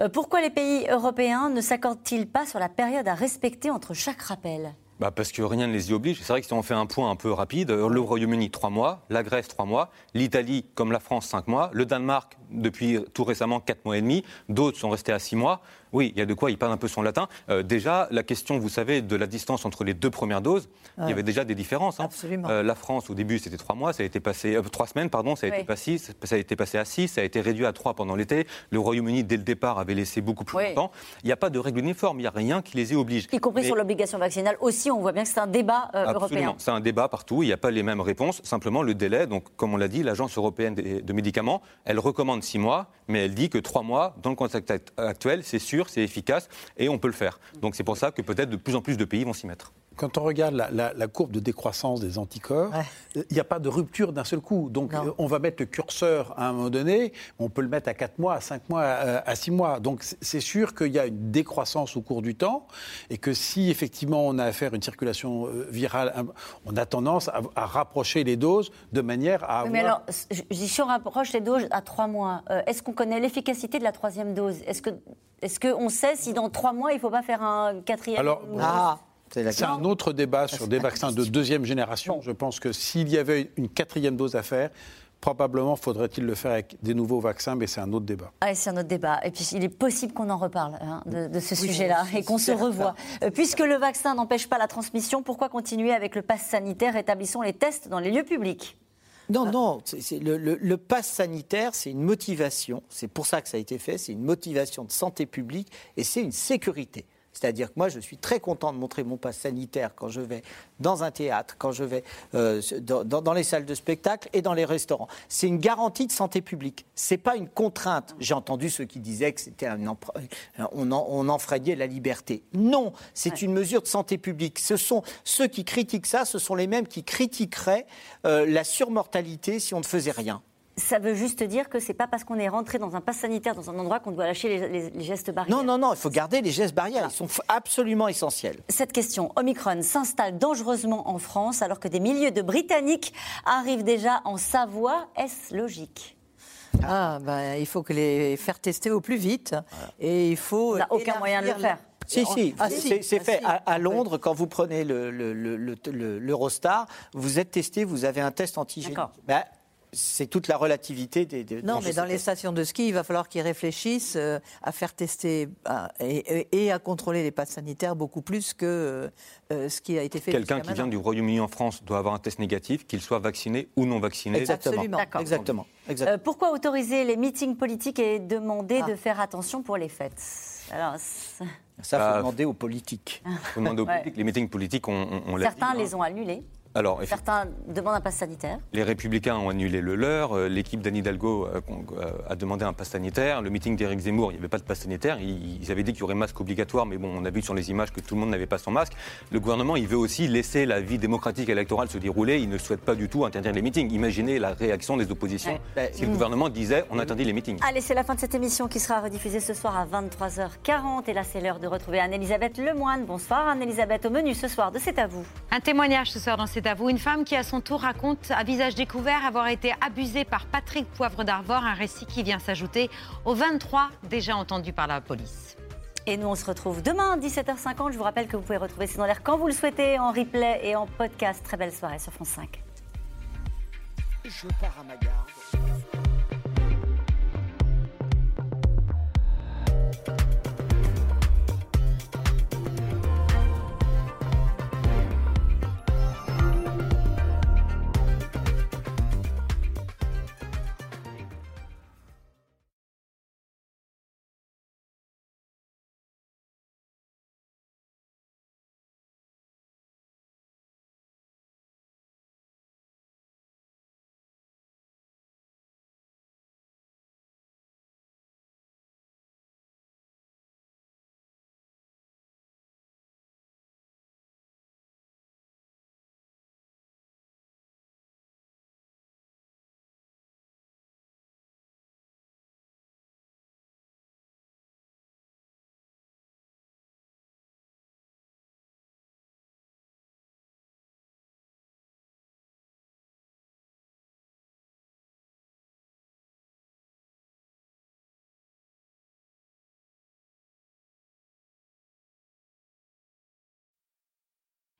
Euh, pourquoi les pays européens ne s'accordent-ils pas sur la période à respecter entre chaque rappel? Bah parce que rien ne les y oblige. C'est vrai que si on fait un point un peu rapide, le Royaume-Uni, trois mois, la Grèce, trois mois, l'Italie, comme la France, cinq mois, le Danemark, depuis tout récemment, quatre mois et demi, d'autres sont restés à six mois. Oui, il y a de quoi, il parle un peu son latin. Euh, déjà, la question, vous savez, de la distance entre les deux premières doses, il y avait déjà des différences. Hein. Absolument. Euh, la France, au début, c'était trois mois, ça a été passé, euh, trois semaines, pardon, ça a, été passé, ça a été passé à six, ça a été réduit à trois pendant l'été. Le Royaume-Uni, dès le départ, avait laissé beaucoup plus longtemps. Il n'y a pas de règle uniforme, il n'y a rien qui les y oblige. Y compris sur l'obligation vaccinale aussi, on voit bien que c'est un débat européen. C'est un débat partout, il n'y a pas les mêmes réponses, simplement le délai. Donc, comme on l'a dit, l'Agence européenne de médicaments, elle recommande six mois, mais elle dit que trois mois, dans le contexte actuel, c'est sûr, c'est efficace et on peut le faire. Donc c'est pour ça que peut-être de plus en plus de pays vont s'y mettre quand on regarde la, courbe de décroissance des anticorps, il n'y a pas de rupture d'un seul coup. Donc on va mettre le curseur à un moment donné, on peut le mettre à 4 mois, à 5 mois, à 6 mois. Donc c'est sûr qu'il y a une décroissance au cours du temps et que si effectivement on a affaire à une circulation euh, virale, on a tendance à, rapprocher les doses de manière à... mais alors, si on rapproche les doses à 3 mois, euh, est-ce qu'on connaît l'efficacité de la troisième dose? Est-ce que est-ce qu'on sait si dans trois mois, il ne faut pas faire un quatrième Alors, ah. C'est un autre débat sur des vaccins de deuxième génération. Je pense que s'il y avait une quatrième dose à faire, Probablement faudrait-il le faire avec des nouveaux vaccins, mais c'est un autre débat. Ah, c'est un autre débat. Et puis il est possible qu'on en reparle hein, de, ce sujet-là et qu'on se revoie. Euh, puisque le vaccin n'empêche pas la transmission, pourquoi continuer avec le pass sanitaire? Établissons les tests dans les lieux publics. Non, non, le, le, le pass sanitaire, c'est une motivation. C'est pour ça que ça a été fait. C'est une motivation de santé publique et c'est une sécurité. C'est-à-dire que moi, je suis très content de montrer mon pass sanitaire quand je vais dans un théâtre, quand je vais euh, dans, les salles de spectacle et dans les restaurants. C'est une garantie de santé publique. C'est pas une contrainte. J'ai entendu ceux qui disaient que c'était un on, on enfreignait la liberté. Non, c'est une mesure de santé publique. Ce sont ceux qui critiquent ça, ce sont les mêmes qui critiqueraient euh, la surmortalité si on ne faisait rien ça veut juste dire que c'est pas parce qu'on est rentré dans un pass sanitaire dans un endroit qu'on doit lâcher les, gestes barrières. Non, non, non, il faut garder les gestes barrières. Ils sont absolument essentiels. Cette question, Omicron s'installe dangereusement en France alors que des milliers de Britanniques arrivent déjà en Savoie. Est-ce logique? Ah, ben, il faut que les faire tester au plus vite. Et il faut. On n'a aucun moyen de le faire. Si, si, ah, c'est fait. Ah, à, Londres, quand vous prenez l'Eurostar, le, le, vous êtes testé, vous avez un test antigénique. C'est toute la relativité des. non, mais dans les stations de ski, il va falloir qu'ils réfléchissent euh, à faire tester et, à contrôler les passes sanitaires beaucoup plus que euh, ce qui a été fait. Quelqu'un qui vient du Royaume-Uni en France doit avoir un test négatif, qu'il soit vacciné ou non vacciné. Exactement. Exactement. Euh, pourquoi autoriser les meetings politiques et demander ah. de faire attention pour les fêtes? Alors, Ça, il faut demander aux politiques. faut demander aux politiques. Les meetings politiques, on, on Certains les ont annulés. Alors, Certains demandent un pass sanitaire. Les Républicains ont annulé le leur. Euh, l'équipe d'Anne Hidalgo euh, euh, a demandé un pass sanitaire. Le meeting d'Éric Zemmour, il n'y avait pas de pass sanitaire. Ils avaient dit qu'il y aurait masque obligatoire, mais bon, on a vu sur les images que tout le monde n'avait pas son masque. Le gouvernement, il veut aussi laisser la vie démocratique électorale se dérouler. Il ne souhaite pas du tout interdire les meetings. Imaginez la réaction des oppositions si le gouvernement disait on interdit les meetings. Allez, c'est la fin de cette émission qui sera rediffusée ce soir à 23h40. Et là, c'est l'heure de retrouver Anne-Elisabeth Lemoine. Bonsoir, Anne-Elisabeth. Au menu ce soir de C'est à vous. Un témoignage ce soir dans C'est à vous. Une femme qui a son tour raconte à visage découvert avoir été abusé par Patrick Poivre d'Arvor, un récit qui vient s'ajouter aux 23 déjà entendus par la police. Et nous, on se retrouve demain à 17h50. Je vous rappelle que vous pouvez retrouver C'est dans l'air quand vous le souhaitez, en replay et en podcast. Très belle soirée sur France 5. Je pars à ma